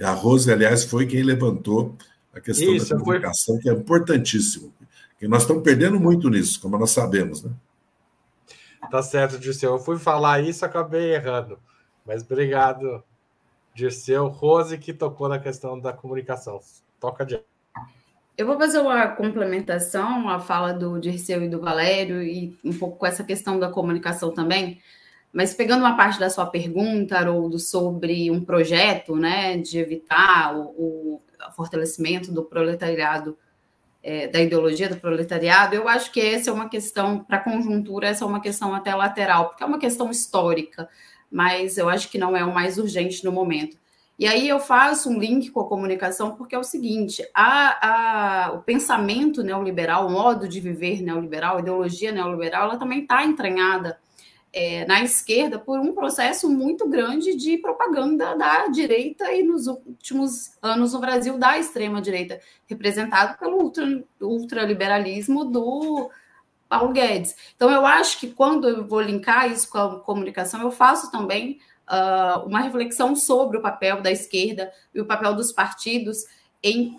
[SPEAKER 2] a Rose, aliás, foi quem levantou a questão Isso, da comunicação, foi... que é importantíssimo. Que nós estamos perdendo muito nisso, como nós sabemos, né?
[SPEAKER 1] Tá certo, Dirceu. Eu fui falar isso, acabei errando. Mas obrigado, Dirceu. Rose que tocou na questão da comunicação. Toca adiante.
[SPEAKER 3] Eu vou fazer uma complementação à fala do Dirceu e do Valério e um pouco com essa questão da comunicação também. Mas pegando uma parte da sua pergunta, Haroldo, sobre um projeto né, de evitar o, o fortalecimento do proletariado, é, da ideologia do proletariado, eu acho que essa é uma questão, para a conjuntura, essa é uma questão até lateral, porque é uma questão histórica, mas eu acho que não é o mais urgente no momento. E aí eu faço um link com a comunicação, porque é o seguinte: a, a, o pensamento neoliberal, o modo de viver neoliberal, a ideologia neoliberal, ela também está entranhada é, na esquerda por um processo muito grande de propaganda da direita e nos últimos anos no Brasil da extrema-direita, representado pelo ultra, ultraliberalismo do Paulo Guedes. Então, eu acho que quando eu vou linkar isso com a comunicação, eu faço também uh, uma reflexão sobre o papel da esquerda e o papel dos partidos em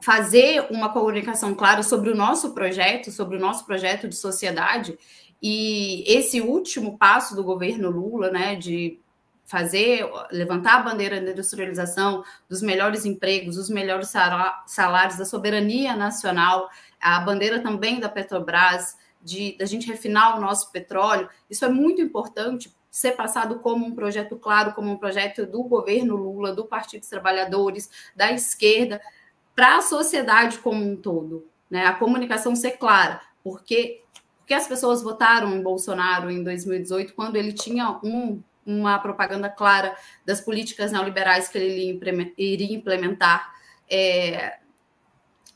[SPEAKER 3] fazer uma comunicação clara sobre o nosso projeto, sobre o nosso projeto de sociedade. E esse último passo do governo Lula, né, de fazer, levantar a bandeira da industrialização, dos melhores empregos, dos melhores salários, da soberania nacional, a bandeira também da Petrobras, de da gente refinar o nosso petróleo, isso é muito importante ser passado como um projeto claro, como um projeto do governo Lula, do Partido dos Trabalhadores, da esquerda, para a sociedade como um todo. Né? A comunicação ser clara, porque, porque as pessoas votaram em Bolsonaro em 2018 quando ele tinha um, uma propaganda clara das políticas neoliberais que ele iria implementar. É,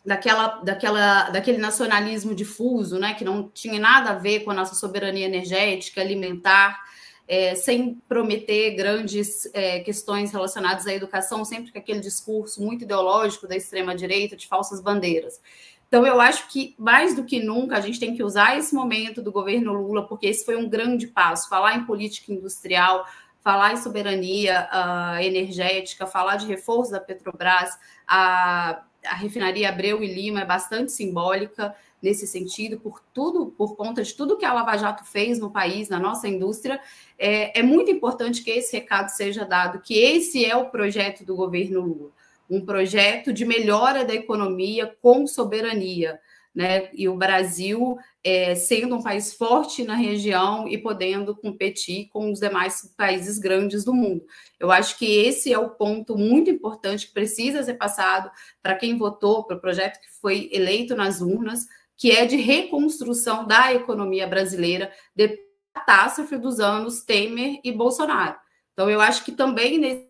[SPEAKER 3] daquela, daquela, daquele nacionalismo difuso, né, que não tinha nada a ver com a nossa soberania energética, alimentar, é, sem prometer grandes é, questões relacionadas à educação, sempre com aquele discurso muito ideológico da extrema-direita, de falsas bandeiras. Então, eu acho que, mais do que nunca, a gente tem que usar esse momento do governo Lula, porque esse foi um grande passo. Falar em política industrial, falar em soberania uh, energética, falar de reforço da Petrobras, a, a refinaria Abreu e Lima é bastante simbólica nesse sentido, por tudo, por conta de tudo que a Lava Jato fez no país, na nossa indústria, é, é muito importante que esse recado seja dado, que esse é o projeto do governo Lula, um projeto de melhora da economia com soberania, né? E o Brasil é, sendo um país forte na região e podendo competir com os demais países grandes do mundo. Eu acho que esse é o ponto muito importante que precisa ser passado para quem votou para o projeto que foi eleito nas urnas, que é de reconstrução da economia brasileira depois da catástrofe dos anos Temer e Bolsonaro. Então, eu acho que também nesse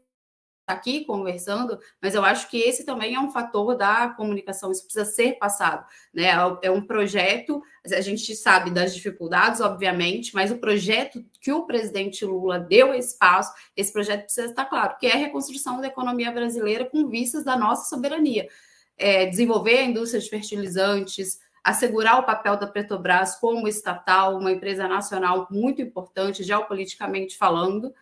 [SPEAKER 3] aqui conversando, mas eu acho que esse também é um fator da comunicação, isso precisa ser passado, né? É, um projeto, a gente sabe das dificuldades, obviamente, mas o projeto que o presidente Lula deu espaço, esse projeto precisa estar claro, que é a reconstrução da economia brasileira com vistas da nossa soberania. É, desenvolver a indústria de fertilizantes, assegurar o papel da Petrobras como estatal, uma empresa nacional muito importante, geopoliticamente falando,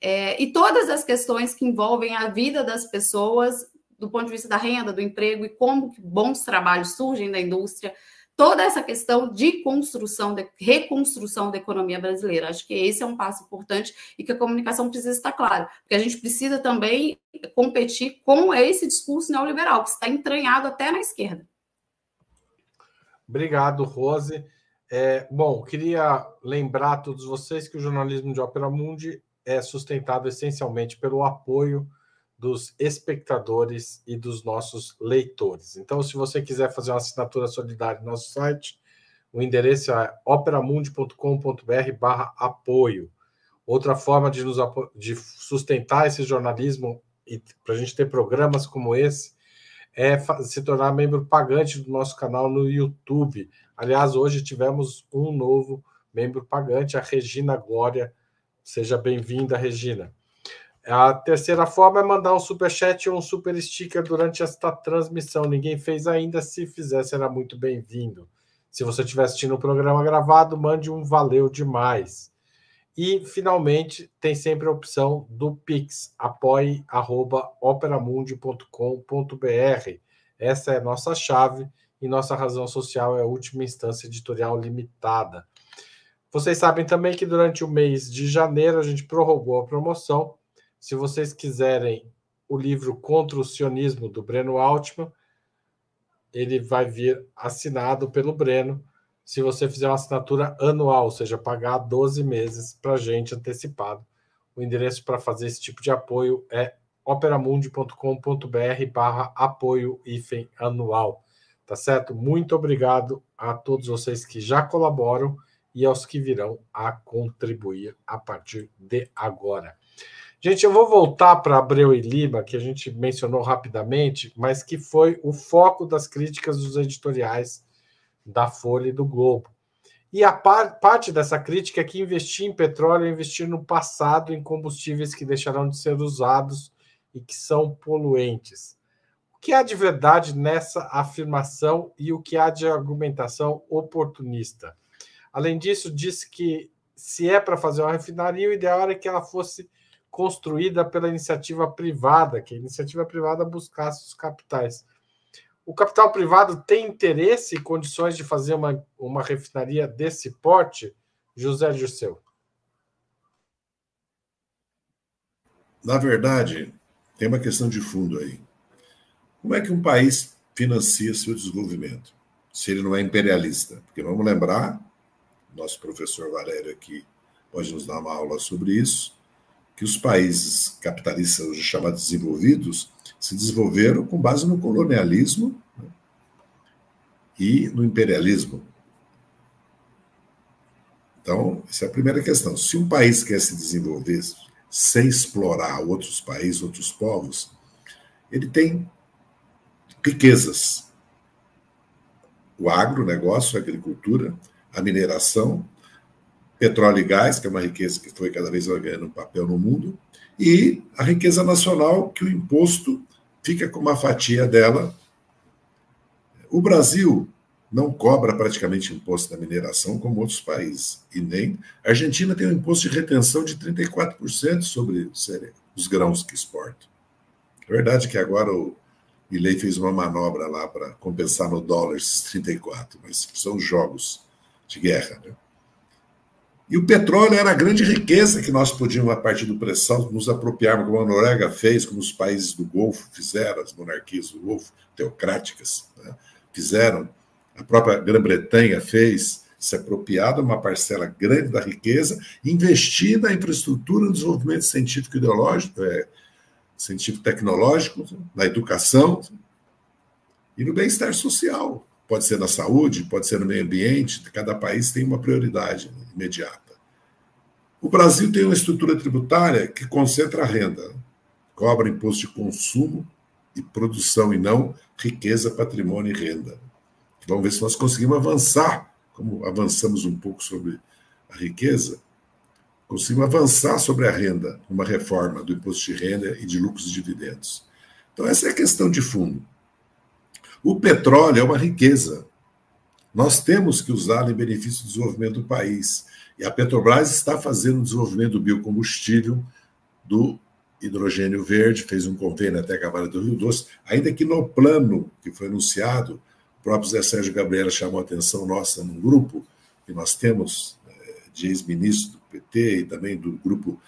[SPEAKER 3] é, e todas as questões que envolvem a vida das pessoas do ponto de vista da renda, do emprego e como bons trabalhos surgem da indústria, toda essa questão de construção, de reconstrução da economia brasileira. Acho que esse é um passo importante e que a comunicação precisa estar clara, porque a gente precisa também competir com esse discurso neoliberal, que está entranhado até na esquerda.
[SPEAKER 1] Obrigado, Rose. É, bom, queria lembrar a todos vocês que o jornalismo de Ópera Mundi é sustentado essencialmente pelo apoio dos espectadores e dos nossos leitores. Então, se você quiser fazer uma assinatura solidária no nosso site, o endereço é operamundi.com.br barra apoio. Outra forma de, nos, de sustentar esse jornalismo e para a gente ter programas como esse é se tornar membro pagante do nosso canal no YouTube. Aliás, hoje tivemos um novo membro pagante, a Regina Glória. Seja bem-vinda, Regina. A terceira forma é mandar um super chat ou um super sticker durante esta transmissão. Ninguém fez ainda. Se fizer, será muito bem-vindo. Se você estiver assistindo o programa gravado, mande um valeu demais. E, finalmente, tem sempre a opção do Pix, apoie.operamundi.com.br. Essa é a nossa chave e nossa razão social é a última instância editorial limitada. Vocês sabem também que durante o mês de janeiro a gente prorrogou a promoção se vocês quiserem o livro Contra o Sionismo, do Breno Altman, ele vai vir assinado pelo Breno se você fizer uma assinatura anual, ou seja, pagar 12 meses para gente antecipado. O endereço para fazer esse tipo de apoio é operamundi.com.br barra apoio anual. Tá certo? Muito obrigado a todos vocês que já colaboram e aos que virão a contribuir a partir de agora. Gente, eu vou voltar para Abreu e Lima, que a gente mencionou rapidamente, mas que foi o foco das críticas dos editoriais da Folha e do Globo. E a par, parte dessa crítica é que investir em petróleo é investir no passado em combustíveis que deixarão de ser usados e que são poluentes. O que há de verdade nessa afirmação e o que há de argumentação oportunista? Além disso, disse que se é para fazer uma refinaria, o ideal era que ela fosse construída pela iniciativa privada, que a iniciativa privada buscasse os capitais. O capital privado tem interesse e condições de fazer uma, uma refinaria desse porte, José Dirceu?
[SPEAKER 2] Na verdade, tem uma questão de fundo aí. Como é que um país financia seu desenvolvimento, se ele não é imperialista? Porque vamos lembrar, nosso professor Valério aqui pode nos dar uma aula sobre isso que os países capitalistas hoje chamados desenvolvidos se desenvolveram com base no colonialismo né, e no imperialismo. Então, essa é a primeira questão. Se um país quer se desenvolver sem explorar outros países, outros povos, ele tem riquezas. O agronegócio, a agricultura, a mineração, petróleo e gás, que é uma riqueza que foi cada vez ganhando um papel no mundo, e a riqueza nacional, que o imposto fica com uma fatia dela. O Brasil não cobra praticamente imposto da mineração como outros países, e nem. A Argentina tem um imposto de retenção de 34% sobre os grãos que exporta. É verdade que agora o Milley fez uma manobra lá para compensar no dólar esses 34, mas são jogos de guerra, né? E o petróleo era a grande riqueza que nós podíamos, a partir do pressão, nos apropriarmos, como a Noruega fez, como os países do Golfo fizeram, as monarquias do Golfo, teocráticas, né, fizeram, a própria Grã-Bretanha fez, se apropriar de uma parcela grande da riqueza, investir na infraestrutura, no desenvolvimento científico ideológico, é, científico-tecnológico, na educação e no bem-estar social pode ser na saúde, pode ser no meio ambiente, cada país tem uma prioridade imediata. O Brasil tem uma estrutura tributária que concentra a renda, cobra imposto de consumo e produção e não riqueza, patrimônio e renda. Vamos ver se nós conseguimos avançar, como avançamos um pouco sobre a riqueza, conseguimos avançar sobre a renda, uma reforma do imposto de renda e de lucros e dividendos. Então, essa é a questão de fundo. O petróleo é uma riqueza. Nós temos que usá-lo em benefício do desenvolvimento do país. E a Petrobras está fazendo o desenvolvimento do biocombustível do hidrogênio verde, fez um convênio até a Cavalo do Rio Doce, ainda que no plano que foi anunciado, o próprio Zé Sérgio Gabriela chamou a atenção nossa num grupo que nós temos é, de ex-ministro do PT e também do grupo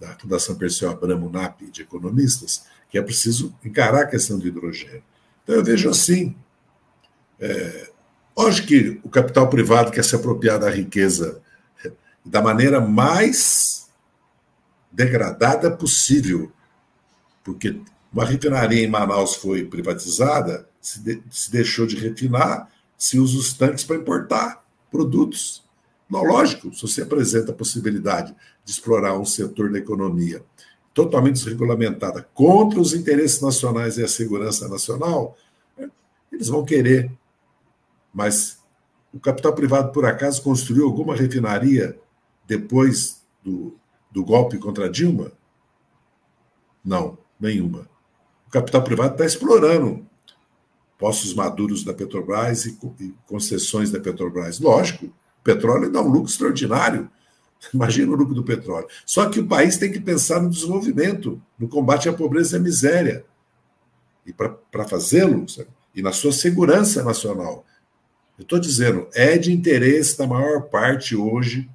[SPEAKER 2] da Fundação Perseu Abramo NAP de economistas, que é preciso encarar a questão do hidrogênio. Então eu vejo assim, é, lógico que o capital privado quer se apropriar da riqueza da maneira mais degradada possível, porque uma refinaria em Manaus foi privatizada, se, de, se deixou de refinar, se usa os tanques para importar produtos. Não, lógico, se você apresenta a possibilidade de explorar um setor da economia totalmente desregulamentada contra os interesses nacionais e a segurança nacional, eles vão querer. Mas o capital privado, por acaso, construiu alguma refinaria depois do, do golpe contra Dilma? Não, nenhuma. O capital privado está explorando postos maduros da Petrobras e, e concessões da Petrobras. Lógico, petróleo dá um lucro extraordinário. Imagina o lucro do petróleo. Só que o país tem que pensar no desenvolvimento, no combate à pobreza e à miséria. E para fazê-lo, e na sua segurança nacional. Eu estou dizendo, é de interesse da maior parte hoje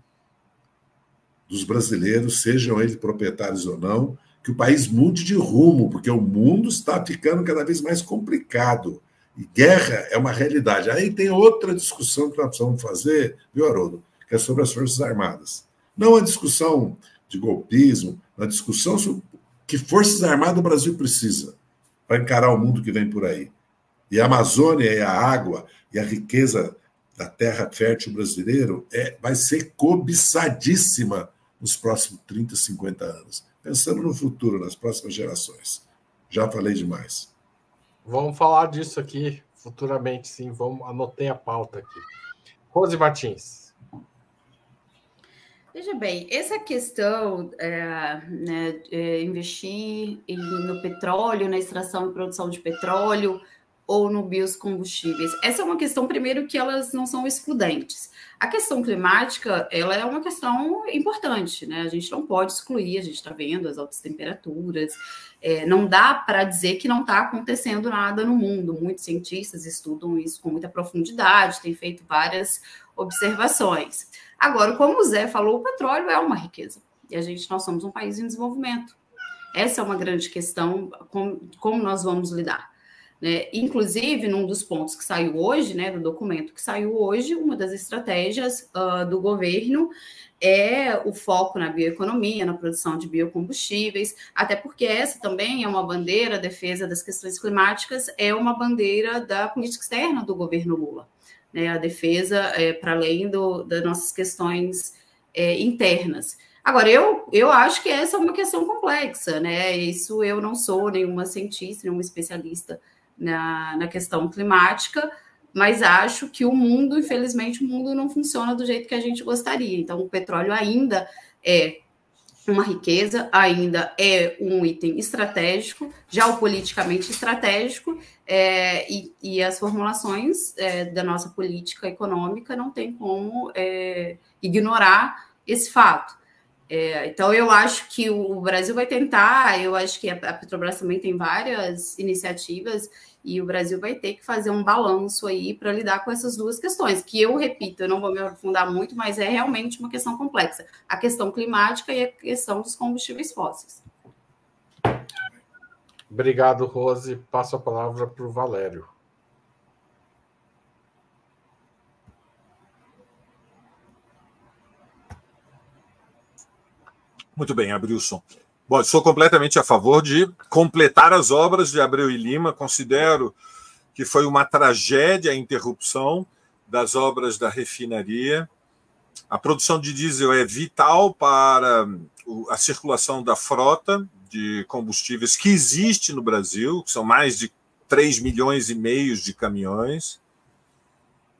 [SPEAKER 2] dos brasileiros, sejam eles proprietários ou não, que o país mude de rumo, porque o mundo está ficando cada vez mais complicado. E guerra é uma realidade. Aí tem outra discussão que nós precisamos fazer, viu, Haroldo? Que é sobre as Forças Armadas. Não a discussão de golpismo, a discussão sobre que Forças Armadas o Brasil precisa para encarar o mundo que vem por aí. E a Amazônia e a água e a riqueza da terra fértil brasileiro é, vai ser cobiçadíssima nos próximos 30, 50 anos. Pensando no futuro, nas próximas gerações. Já falei demais.
[SPEAKER 1] Vamos falar disso aqui futuramente, sim. Vamos anotei a pauta aqui. Rose Martins.
[SPEAKER 3] Veja bem, essa questão é, né, é investir no petróleo, na extração e produção de petróleo, ou no biocombustíveis? Essa é uma questão, primeiro, que elas não são excludentes. A questão climática, ela é uma questão importante, né? A gente não pode excluir, a gente está vendo as altas temperaturas, é, não dá para dizer que não está acontecendo nada no mundo. Muitos cientistas estudam isso com muita profundidade, têm feito várias observações. Agora, como o Zé falou, o petróleo é uma riqueza. E a gente, nós somos um país em desenvolvimento. Essa é uma grande questão, como, como nós vamos lidar. Né? Inclusive, num dos pontos que saiu hoje, né, do documento que saiu hoje, uma das estratégias uh, do governo é o foco na bioeconomia, na produção de biocombustíveis, até porque essa também é uma bandeira, a defesa das questões climáticas é uma bandeira da política externa do governo Lula. Né? A defesa é para além do, das nossas questões é, internas. Agora, eu, eu acho que essa é uma questão complexa, né? Isso eu não sou nenhuma cientista, nenhuma especialista na, na questão climática, mas acho que o mundo, infelizmente, o mundo não funciona do jeito que a gente gostaria. Então, o petróleo ainda é uma riqueza, ainda é um item estratégico, geopoliticamente estratégico, é, e, e, as formulações é, da nossa política econômica não tem como é, ignorar esse fato. É, então, eu acho que o Brasil vai tentar, eu acho que a Petrobras também tem várias iniciativas e o Brasil vai ter que fazer um balanço aí para lidar com essas duas questões, que eu repito, eu não vou me aprofundar muito, mas é realmente uma questão complexa. A questão climática e a questão dos combustíveis fósseis.
[SPEAKER 1] Obrigado, Rose. Passo a palavra para o Valério.
[SPEAKER 4] Muito bem, Abrilson. Bom, sou completamente a favor de completar as obras de Abreu e Lima. Considero que foi uma tragédia a interrupção das obras da refinaria. A produção de diesel é vital para a circulação da frota de combustíveis que existe no Brasil, que são mais de 3 milhões e meio de caminhões.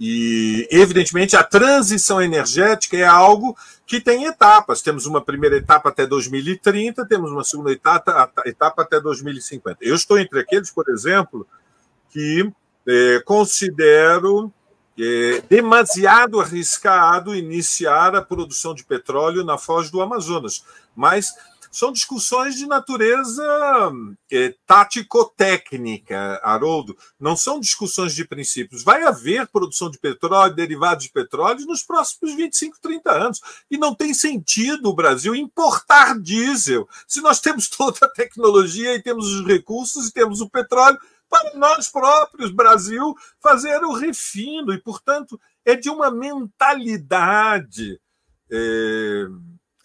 [SPEAKER 4] E, evidentemente, a transição energética é algo que tem etapas. Temos uma primeira etapa até 2030, temos uma segunda etapa, etapa até 2050. Eu estou entre aqueles, por exemplo, que é, considero é, demasiado arriscado iniciar a produção de petróleo na foz do Amazonas. Mas são discussões de natureza é, tático-técnica, Haroldo. Não são discussões de princípios. Vai haver produção de petróleo, derivados de petróleo nos próximos 25, 30 anos. E não tem sentido o Brasil importar diesel se nós temos toda a tecnologia e temos os recursos e temos o petróleo para nós próprios, Brasil, fazer o refino. E, portanto, é de uma mentalidade é,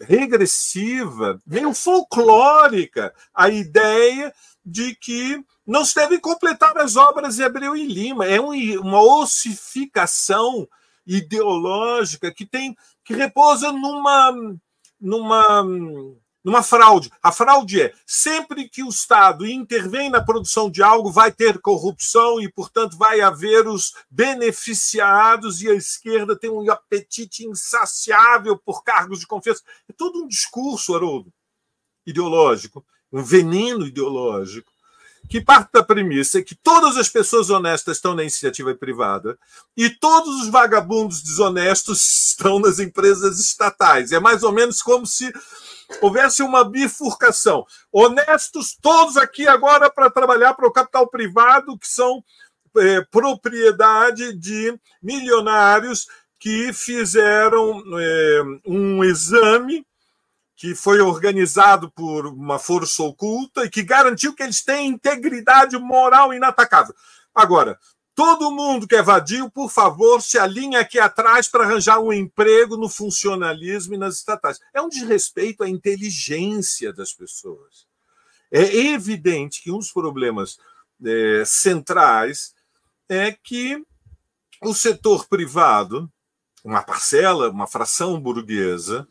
[SPEAKER 4] regressiva, meio folclórica, a ideia de que não se devem completar as obras de Abreu e Lima. É um, uma ossificação ideológica que tem que repousa numa, numa numa fraude. A fraude é sempre que o Estado intervém na produção de algo, vai ter corrupção e, portanto, vai haver os beneficiados e a esquerda tem um apetite insaciável por cargos de confiança. É todo um discurso, Haroldo, ideológico, um veneno ideológico, que parte da premissa que todas as pessoas honestas estão na iniciativa privada e todos os vagabundos desonestos estão nas empresas estatais. É mais ou menos como se houvesse uma bifurcação. Honestos, todos aqui agora para trabalhar para o capital privado, que são é, propriedade de milionários que fizeram é, um exame que foi organizado por uma força oculta e que garantiu que eles têm integridade moral inatacável. Agora, Todo mundo que é vadio, por favor, se alinhe aqui atrás para arranjar um emprego no funcionalismo e nas estatais. É um desrespeito à inteligência das pessoas. É evidente que um dos problemas é, centrais é que o setor privado, uma parcela, uma fração burguesa,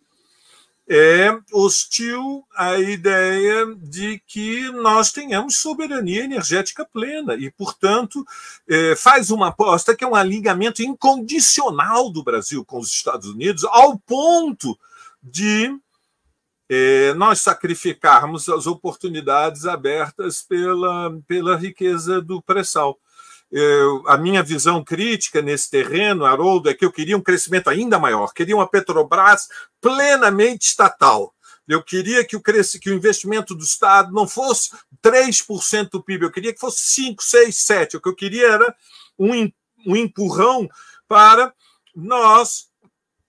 [SPEAKER 4] é hostil à ideia de que nós tenhamos soberania energética plena e, portanto, é, faz uma aposta que é um alinhamento incondicional do Brasil com os Estados Unidos, ao ponto de é, nós sacrificarmos as oportunidades abertas pela, pela riqueza do pré-sal eu, a minha visão crítica nesse terreno, Haroldo, é que eu queria um crescimento ainda maior, queria uma Petrobras plenamente estatal. Eu queria que o, que o investimento do Estado não fosse 3% do PIB, eu queria que fosse 5, 6, 7. O que eu queria era um, um empurrão para nós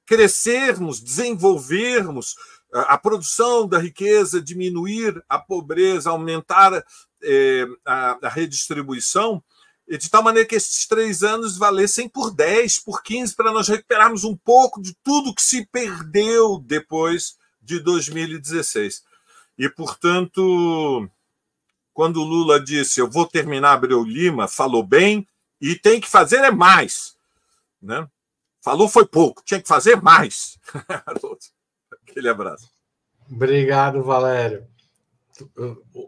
[SPEAKER 4] crescermos, desenvolvermos a produção da riqueza, diminuir a pobreza, aumentar eh, a, a redistribuição de tal maneira que esses três anos valessem por 10, por 15, para nós recuperarmos um pouco de tudo que se perdeu depois de 2016. E, portanto, quando Lula disse eu vou terminar Abreu Lima, falou bem, e tem que fazer é mais. Né? Falou foi pouco, tinha que fazer mais. Aquele abraço.
[SPEAKER 1] Obrigado, Valério.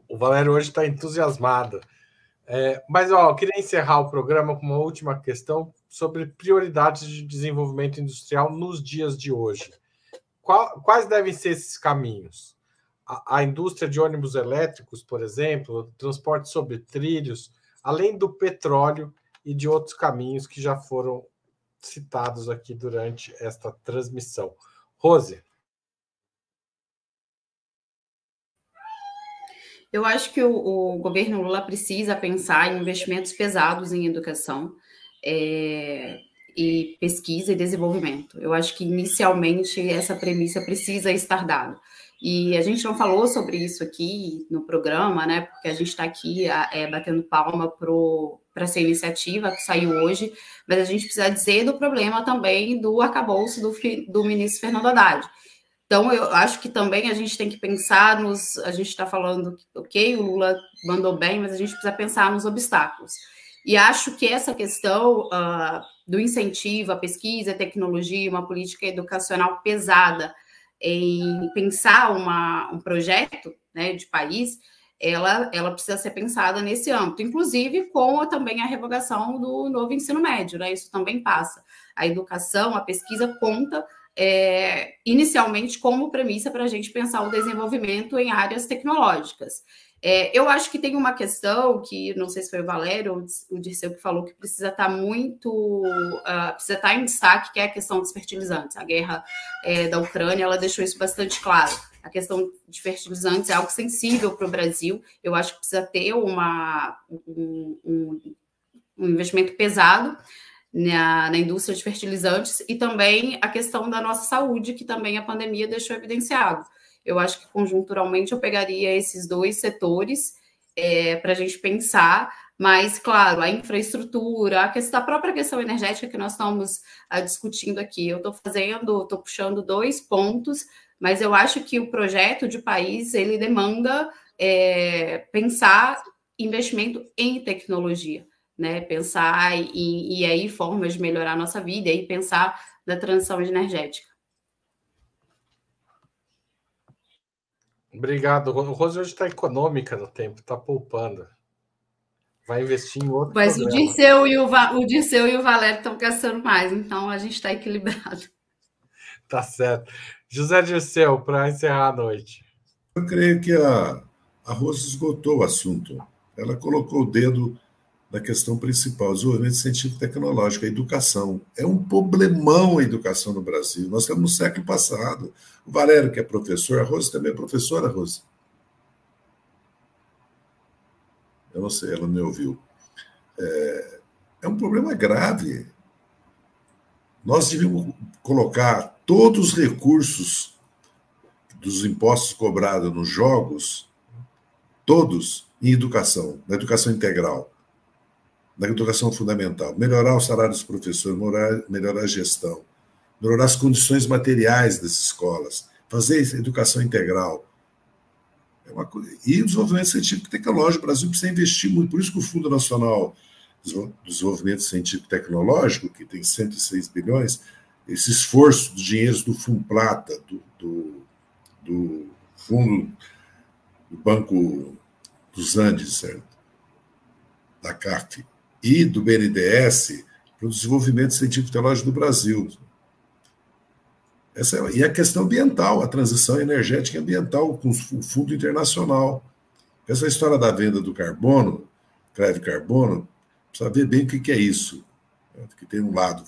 [SPEAKER 1] O Valério hoje está entusiasmado. É, mas ó, eu queria encerrar o programa com uma última questão sobre prioridades de desenvolvimento industrial nos dias de hoje. Qual, quais devem ser esses caminhos? A, a, indústria de ônibus elétricos, por exemplo, transporte sobre trilhos, além do petróleo e de outros caminhos que já foram citados aqui durante esta transmissão. Rose.
[SPEAKER 3] Eu acho que o, o, governo Lula precisa pensar em investimentos pesados em educação é, e pesquisa e desenvolvimento. Eu acho que inicialmente essa premissa precisa estar dada. E a gente não falou sobre isso aqui no programa, né? Porque a gente está aqui é, batendo palma para essa iniciativa que saiu hoje, mas a gente precisa dizer do problema também do arcabouço do, do ministro Fernando Haddad então, eu acho que também a gente tem que pensar nos. A gente está falando ok, o Lula mandou bem, mas a gente precisa pensar nos obstáculos. E acho que essa questão uh, do incentivo à pesquisa, à tecnologia, uma política educacional pesada em pensar uma, um projeto né, de país, ela, ela precisa ser pensada nesse âmbito, inclusive com também a revogação do novo ensino médio, né? Isso também passa. A educação, a pesquisa conta é, inicialmente como premissa para a gente pensar o desenvolvimento em áreas tecnológicas. É, eu acho que tem uma questão que não sei se foi o Valério ou o Dirceu que falou que precisa estar tá muito uh, precisa estar tá em destaque, que é a questão dos fertilizantes. A guerra é, da Ucrânia ela deixou isso bastante claro. a questão de fertilizantes é algo sensível para o Brasil. Eu acho que precisa ter uma, um, um, um investimento pesado na, na, indústria de fertilizantes e também a questão da nossa saúde, que também a pandemia deixou evidenciado. Eu acho que conjunturalmente eu pegaria esses dois setores é, para a gente pensar, mas, claro, a infraestrutura, a, questão, a própria questão energética que nós estamos uh, discutindo aqui. Eu estou fazendo, estou puxando dois pontos, mas eu acho que o projeto de país ele demanda é, pensar investimento em tecnologia, né? Pensar em, e aí formas de melhorar a nossa vida e pensar na transição energética.
[SPEAKER 1] Obrigado. O Rose hoje está econômica no tempo, está poupando. Vai investir em outro
[SPEAKER 3] Mas programa. o Dirceu, e o, o Dirceu e o Valério estão gastando mais, então a gente está equilibrado.
[SPEAKER 1] Tá certo. José Dirceu, para encerrar a noite.
[SPEAKER 2] Eu creio que a, a Rose esgotou o assunto. Ela colocou o dedo na questão principal, desenvolvimento científico e tecnológico, a educação. É um problemão a educação no Brasil. Nós estamos no século passado. O Valério, que é professor, a Rose também é professora, Rose. Eu não sei, ela me ouviu. É, é um problema grave. Nós devíamos colocar todos os recursos dos impostos cobrados nos jogos, todos em educação, na educação integral na educação fundamental, melhorar o salário dos professores, melhorar, melhorar a gestão, melhorar as condições materiais das escolas, fazer educação integral. É uma coisa... E o desenvolvimento científico e tecnológico, o Brasil precisa investir muito, por isso que o Fundo Nacional de Desenvolvimento Científico e Tecnológico, que tem 106 bilhões, esse esforço dos dinheiros do Funplata, do, do, do Fundo do Banco dos Andes, certo? da CAF, e do BNDES para o desenvolvimento científico teológico do Brasil. Essa é, e a questão ambiental, a transição energética e ambiental com o Fundo Internacional. Essa história da venda do carbono, crédito carbono, precisa ver bem o que é isso. Que tem um lado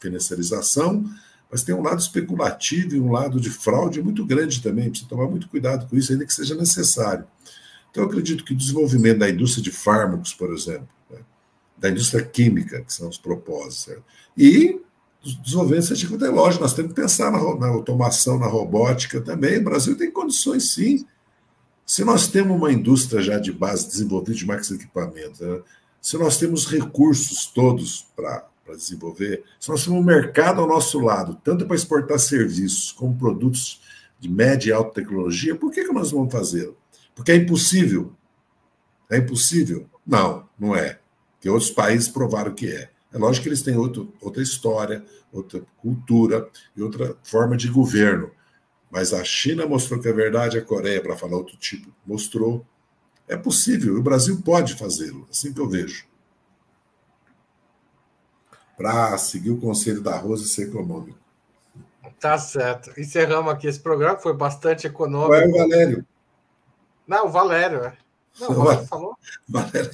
[SPEAKER 2] financiarização, mas tem um lado especulativo e um lado de fraude muito grande também. Precisa tomar muito cuidado com isso, ainda que seja necessário. Então, eu acredito que o desenvolvimento da indústria de fármacos, por exemplo, da indústria química, que são os propósitos. E desenvolvimento científico tecnológico, nós temos que pensar na, na, automação, na robótica também. O Brasil tem condições, sim. Se nós temos uma indústria já de base desenvolvida de máquinas e equipamentos, né? se nós temos recursos todos para desenvolver, se nós temos um mercado ao nosso lado, tanto para exportar serviços como produtos de média e alta tecnologia, por que, que nós vamos fazer? Porque é impossível. É impossível? Não, não é que outros países provaram que é. É lógico que eles têm outro, outra história, outra cultura e outra forma de governo. Mas a China mostrou que é verdade, a Coreia, para falar outro tipo, mostrou. É possível, o Brasil pode fazê-lo, assim que eu vejo. Para seguir o conselho da Rosa e ser econômico.
[SPEAKER 1] Tá certo. Encerramos aqui esse programa, foi bastante econômico.
[SPEAKER 2] Qual é o Valério?
[SPEAKER 1] Não, o Valério. É. Não, o Valério falou. Valério.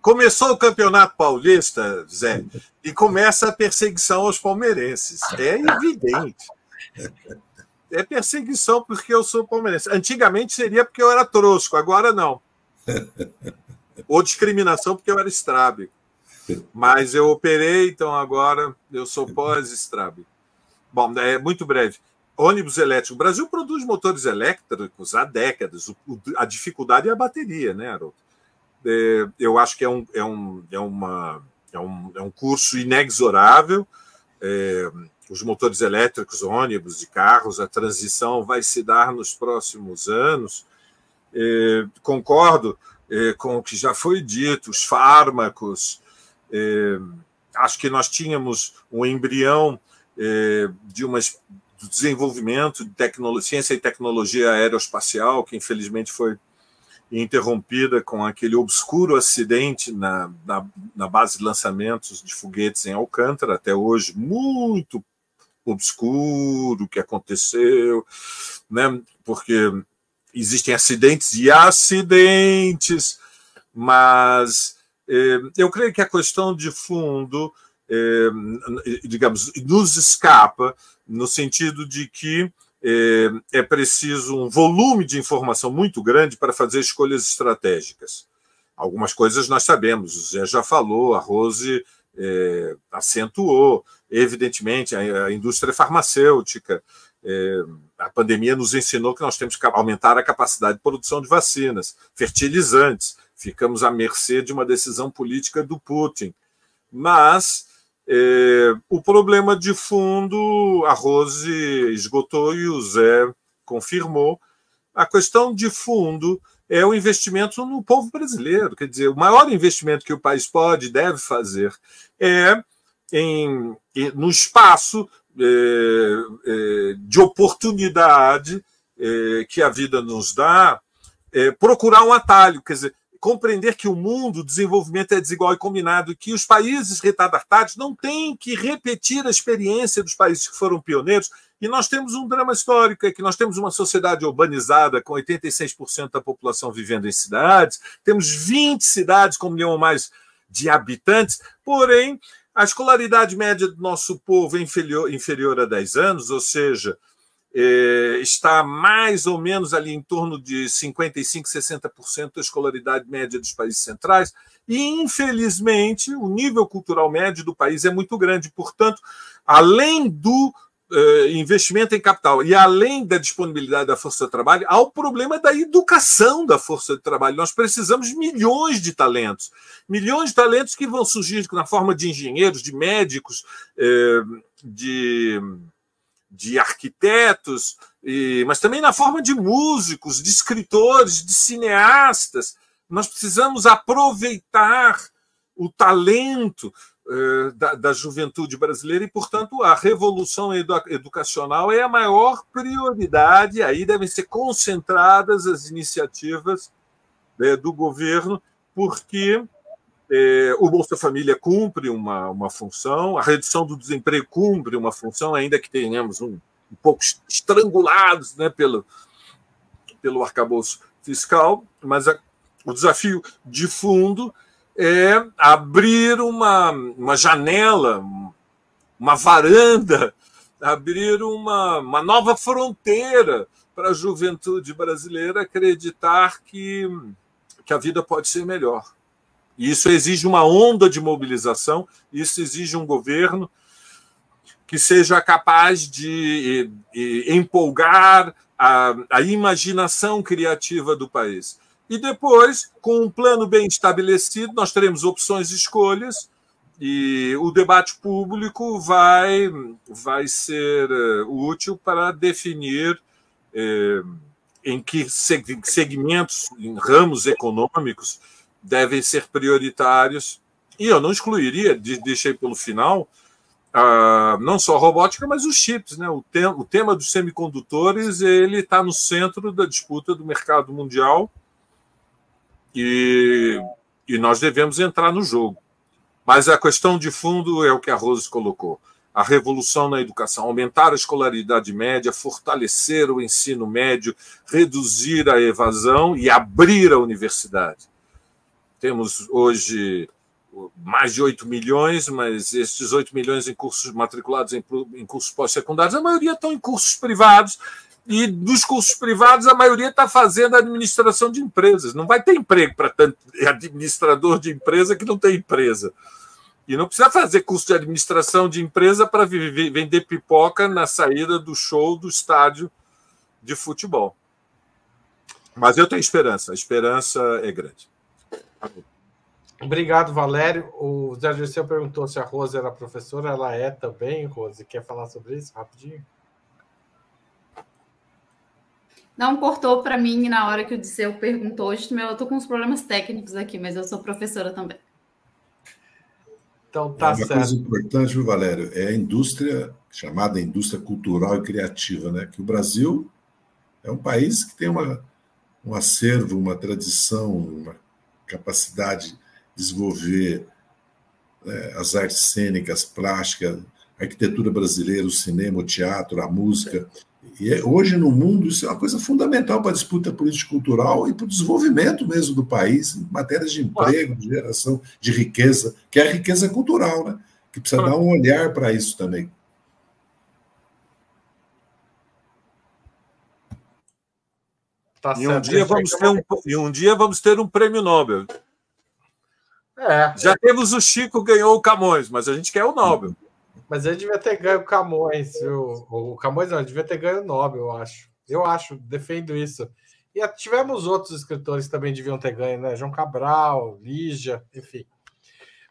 [SPEAKER 4] Começou o Campeonato Paulista, Zé, e começa a perseguição aos palmeirenses. É evidente. É perseguição porque eu sou palmeirense. Antigamente seria porque eu era trosco, agora não. Ou discriminação porque eu era estrábico. Mas eu operei, então agora eu sou pós-estrábico. Bom, é muito breve. Ônibus elétrico. O Brasil produz motores elétricos há décadas. A dificuldade é a bateria, né, Haroldo? É, eu acho que é um, é um, é uma, é um, é um curso inexorável. É, os motores elétricos, ônibus e carros, a transição vai se dar nos próximos anos. É, concordo é, com o que já foi dito, os fármacos. É, acho que nós tínhamos um embrião é, de uma do desenvolvimento de tecnologia, ciência e tecnologia aeroespacial, que infelizmente foi interrompida com aquele obscuro acidente na, na, na, base de lançamentos de foguetes em Alcântara, até hoje muito obscuro o que aconteceu, né? porque existem acidentes e acidentes, mas eh, eu creio que a questão de fundo, eh, digamos, nos escapa, no sentido de que é, é preciso um volume de informação muito grande para fazer escolhas estratégicas. Algumas coisas nós sabemos, o Zé já falou, a Rose é, acentuou, evidentemente, a, a indústria farmacêutica. É, a pandemia nos ensinou que nós temos que aumentar a capacidade de produção de vacinas, fertilizantes. Ficamos à mercê de uma decisão política do Putin. Mas é, o problema de fundo, a Rose esgotou e o Zé confirmou. A questão de fundo é o investimento no povo brasileiro. Quer dizer, o maior investimento que o país pode e deve fazer é em, no espaço é, é, de oportunidade é, que a vida nos dá, é, procurar um atalho. Quer dizer, compreender que o mundo, o desenvolvimento é desigual e combinado, que os países retardatários não têm que repetir a experiência dos países que foram pioneiros. E nós temos um drama histórico, é que nós temos uma sociedade urbanizada com 86% da população vivendo em cidades, temos 20 cidades com um milhão ou mais de habitantes, porém, a escolaridade média do nosso povo é inferior, inferior a 10 anos, ou seja, está mais ou menos ali em torno de 55%, 60% da escolaridade média dos países centrais, e infelizmente o nível cultural médio do país é muito grande. Portanto, além do uh, investimento em capital e além da disponibilidade da força de trabalho, há o problema da educação da força de trabalho. Nós precisamos de milhões de talentos, milhões de talentos que vão surgir na forma de engenheiros, de médicos, uh, de de arquitetos, e, mas também na forma de músicos, de escritores, de cineastas. Nós precisamos aproveitar o talento eh, da, da, juventude brasileira e, portanto, a revolução edu educacional é a maior prioridade. Aí devem ser concentradas as iniciativas né, do governo, porque é, o Bolsa Família cumpre uma, uma função, a redução do desemprego cumpre uma função, ainda que tenhamos um, um pouco estrangulados né, pelo, pelo arcabouço fiscal, mas a, o desafio de fundo é abrir uma, uma janela, uma varanda, abrir uma, uma nova fronteira para a juventude brasileira acreditar que, que a vida pode ser melhor. Isso exige uma onda de mobilização, isso exige um governo que seja capaz de empolgar a, a imaginação criativa do país. E depois, com um plano bem estabelecido, nós teremos opções e escolhas, e o debate público vai, vai ser eh, útil para definir eh, em que segmentos, em ramos econômicos, devem ser prioritários. E eu não excluiria, deixei pelo final, não só a robótica, mas os chips. Né? O, te o tema dos semicondutores ele está no centro da disputa do mercado mundial e, e nós devemos entrar no jogo. Mas a questão de fundo é o que a Rose colocou. A revolução na educação, aumentar a escolaridade média, fortalecer o ensino médio, reduzir a evasão e abrir a universidade. Temos hoje mais de 8 milhões, mas esses 8 milhões em cursos matriculados em, em cursos pós-secundários, a maioria estão em cursos privados, e dos cursos privados, a maioria está fazendo administração de empresas. Não vai ter emprego para tanto administrador de empresa que não tem empresa. E não precisa fazer curso de administração de empresa para vender pipoca na saída do show do estádio de futebol. Mas eu tenho esperança, a esperança é grande.
[SPEAKER 1] Obrigado, Valério. O Zé Dirceu perguntou se a Rose era professora. Ela é também, Rose. Quer falar sobre isso rapidinho?
[SPEAKER 3] Não cortou para mim na hora que o Disseu perguntou. Hoje eu estou com uns problemas técnicos aqui, mas eu sou professora também.
[SPEAKER 2] Então tá é, uma certo. coisa importante, viu, Valério, é a indústria chamada indústria cultural e criativa, né? Que o Brasil é um país que tem uma, um acervo, uma tradição, uma capacidade de desenvolver né, as artes cênicas, plásticas, a arquitetura brasileira, o cinema, o teatro, a música. E é, hoje no mundo isso é uma coisa fundamental para a disputa político-cultural e para o desenvolvimento mesmo do país, em matérias de emprego, de geração de riqueza, que é a riqueza cultural, né? que precisa dar um olhar para isso também.
[SPEAKER 4] Tá e, um dia vamos ter um, e um dia vamos ter um prêmio Nobel. É. Já temos o Chico ganhou o Camões, mas a gente quer o Nobel.
[SPEAKER 1] Mas ele devia ter ganho o Camões, viu? O Camões não, ele devia ter ganho o Nobel, eu acho. Eu acho, defendo isso. E tivemos outros escritores que também deviam ter ganho, né? João Cabral, Lígia, enfim.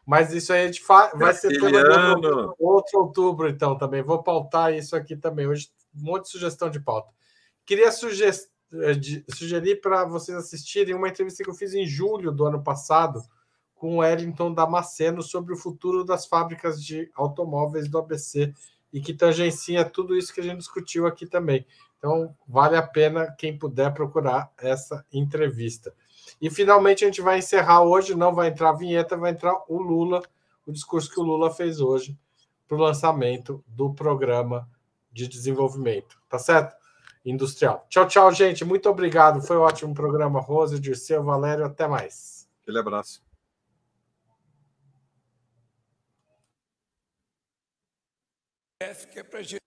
[SPEAKER 1] Mas isso aí a gente fa... vai ser tema outro outubro, então, também. Vou pautar isso aqui também. Hoje, um monte de sugestão de pauta. Queria sugerir sugerir para vocês assistirem uma entrevista que eu fiz em julho do ano passado com o Wellington Damasceno sobre o futuro das fábricas de automóveis do ABC e que tangencia tudo isso que a gente discutiu aqui também. Então, vale a pena quem puder procurar essa entrevista. E finalmente a gente vai encerrar hoje, não vai entrar a vinheta, vai entrar o Lula, o discurso que o Lula fez hoje para o lançamento do programa de desenvolvimento. Tá certo? Industrial. Tchau, tchau, gente. Muito obrigado. Foi um ótimo programa, Rose, Dirceu, Valério. Até mais.
[SPEAKER 4] Aquele abraço.
[SPEAKER 5] que é para gente.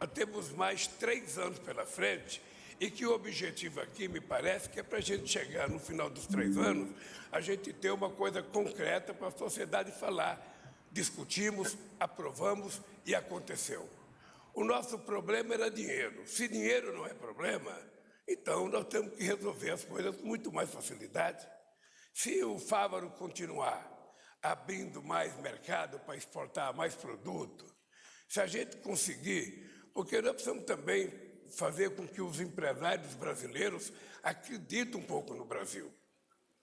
[SPEAKER 5] Nós temos mais três anos pela frente e que o objetivo aqui, me parece, que é para a gente chegar no final dos três anos, a gente ter uma coisa concreta para a sociedade falar. Discutimos, aprovamos e aconteceu. O nosso problema era dinheiro. Se dinheiro não é problema, então nós temos que resolver as coisas com muito mais facilidade. Se o Fávaro continuar abrindo mais mercado para exportar mais produto, se a gente conseguir, porque nós precisamos também fazer com que os empresários brasileiros acreditem um pouco no Brasil.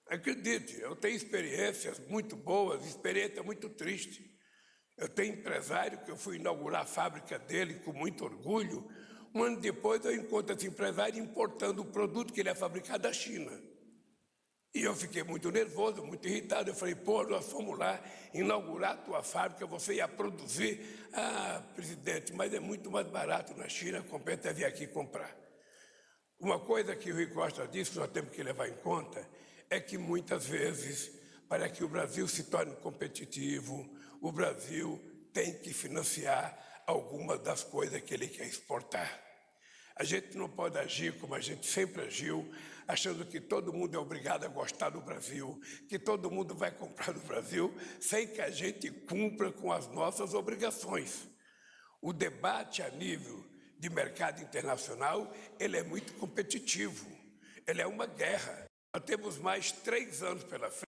[SPEAKER 5] Acredite, eu tenho experiências muito boas, experiência muito triste. Eu tenho empresário que eu fui inaugurar a fábrica dele com muito orgulho. Um ano depois eu encontro esse empresário importando o produto que ele é fabricado da China. E eu fiquei muito nervoso, muito irritado. Eu falei, pô, nós fomos lá inaugurar a tua fábrica, você ia produzir. Ah, presidente, mas é muito mais barato na China, compensa vir aqui comprar. Uma coisa que o Rui Costa disse, que nós temos que levar em conta, é que muitas vezes, para que o Brasil se torne competitivo, o Brasil tem que financiar algumas das coisas que ele quer exportar. A gente não pode agir como a gente sempre agiu, achando que todo mundo é obrigado a gostar do Brasil, que todo mundo vai comprar do Brasil, sem que a gente cumpra com as nossas obrigações. O debate a nível de mercado internacional ele é muito competitivo, ele é uma guerra. Nós temos mais três anos pela frente.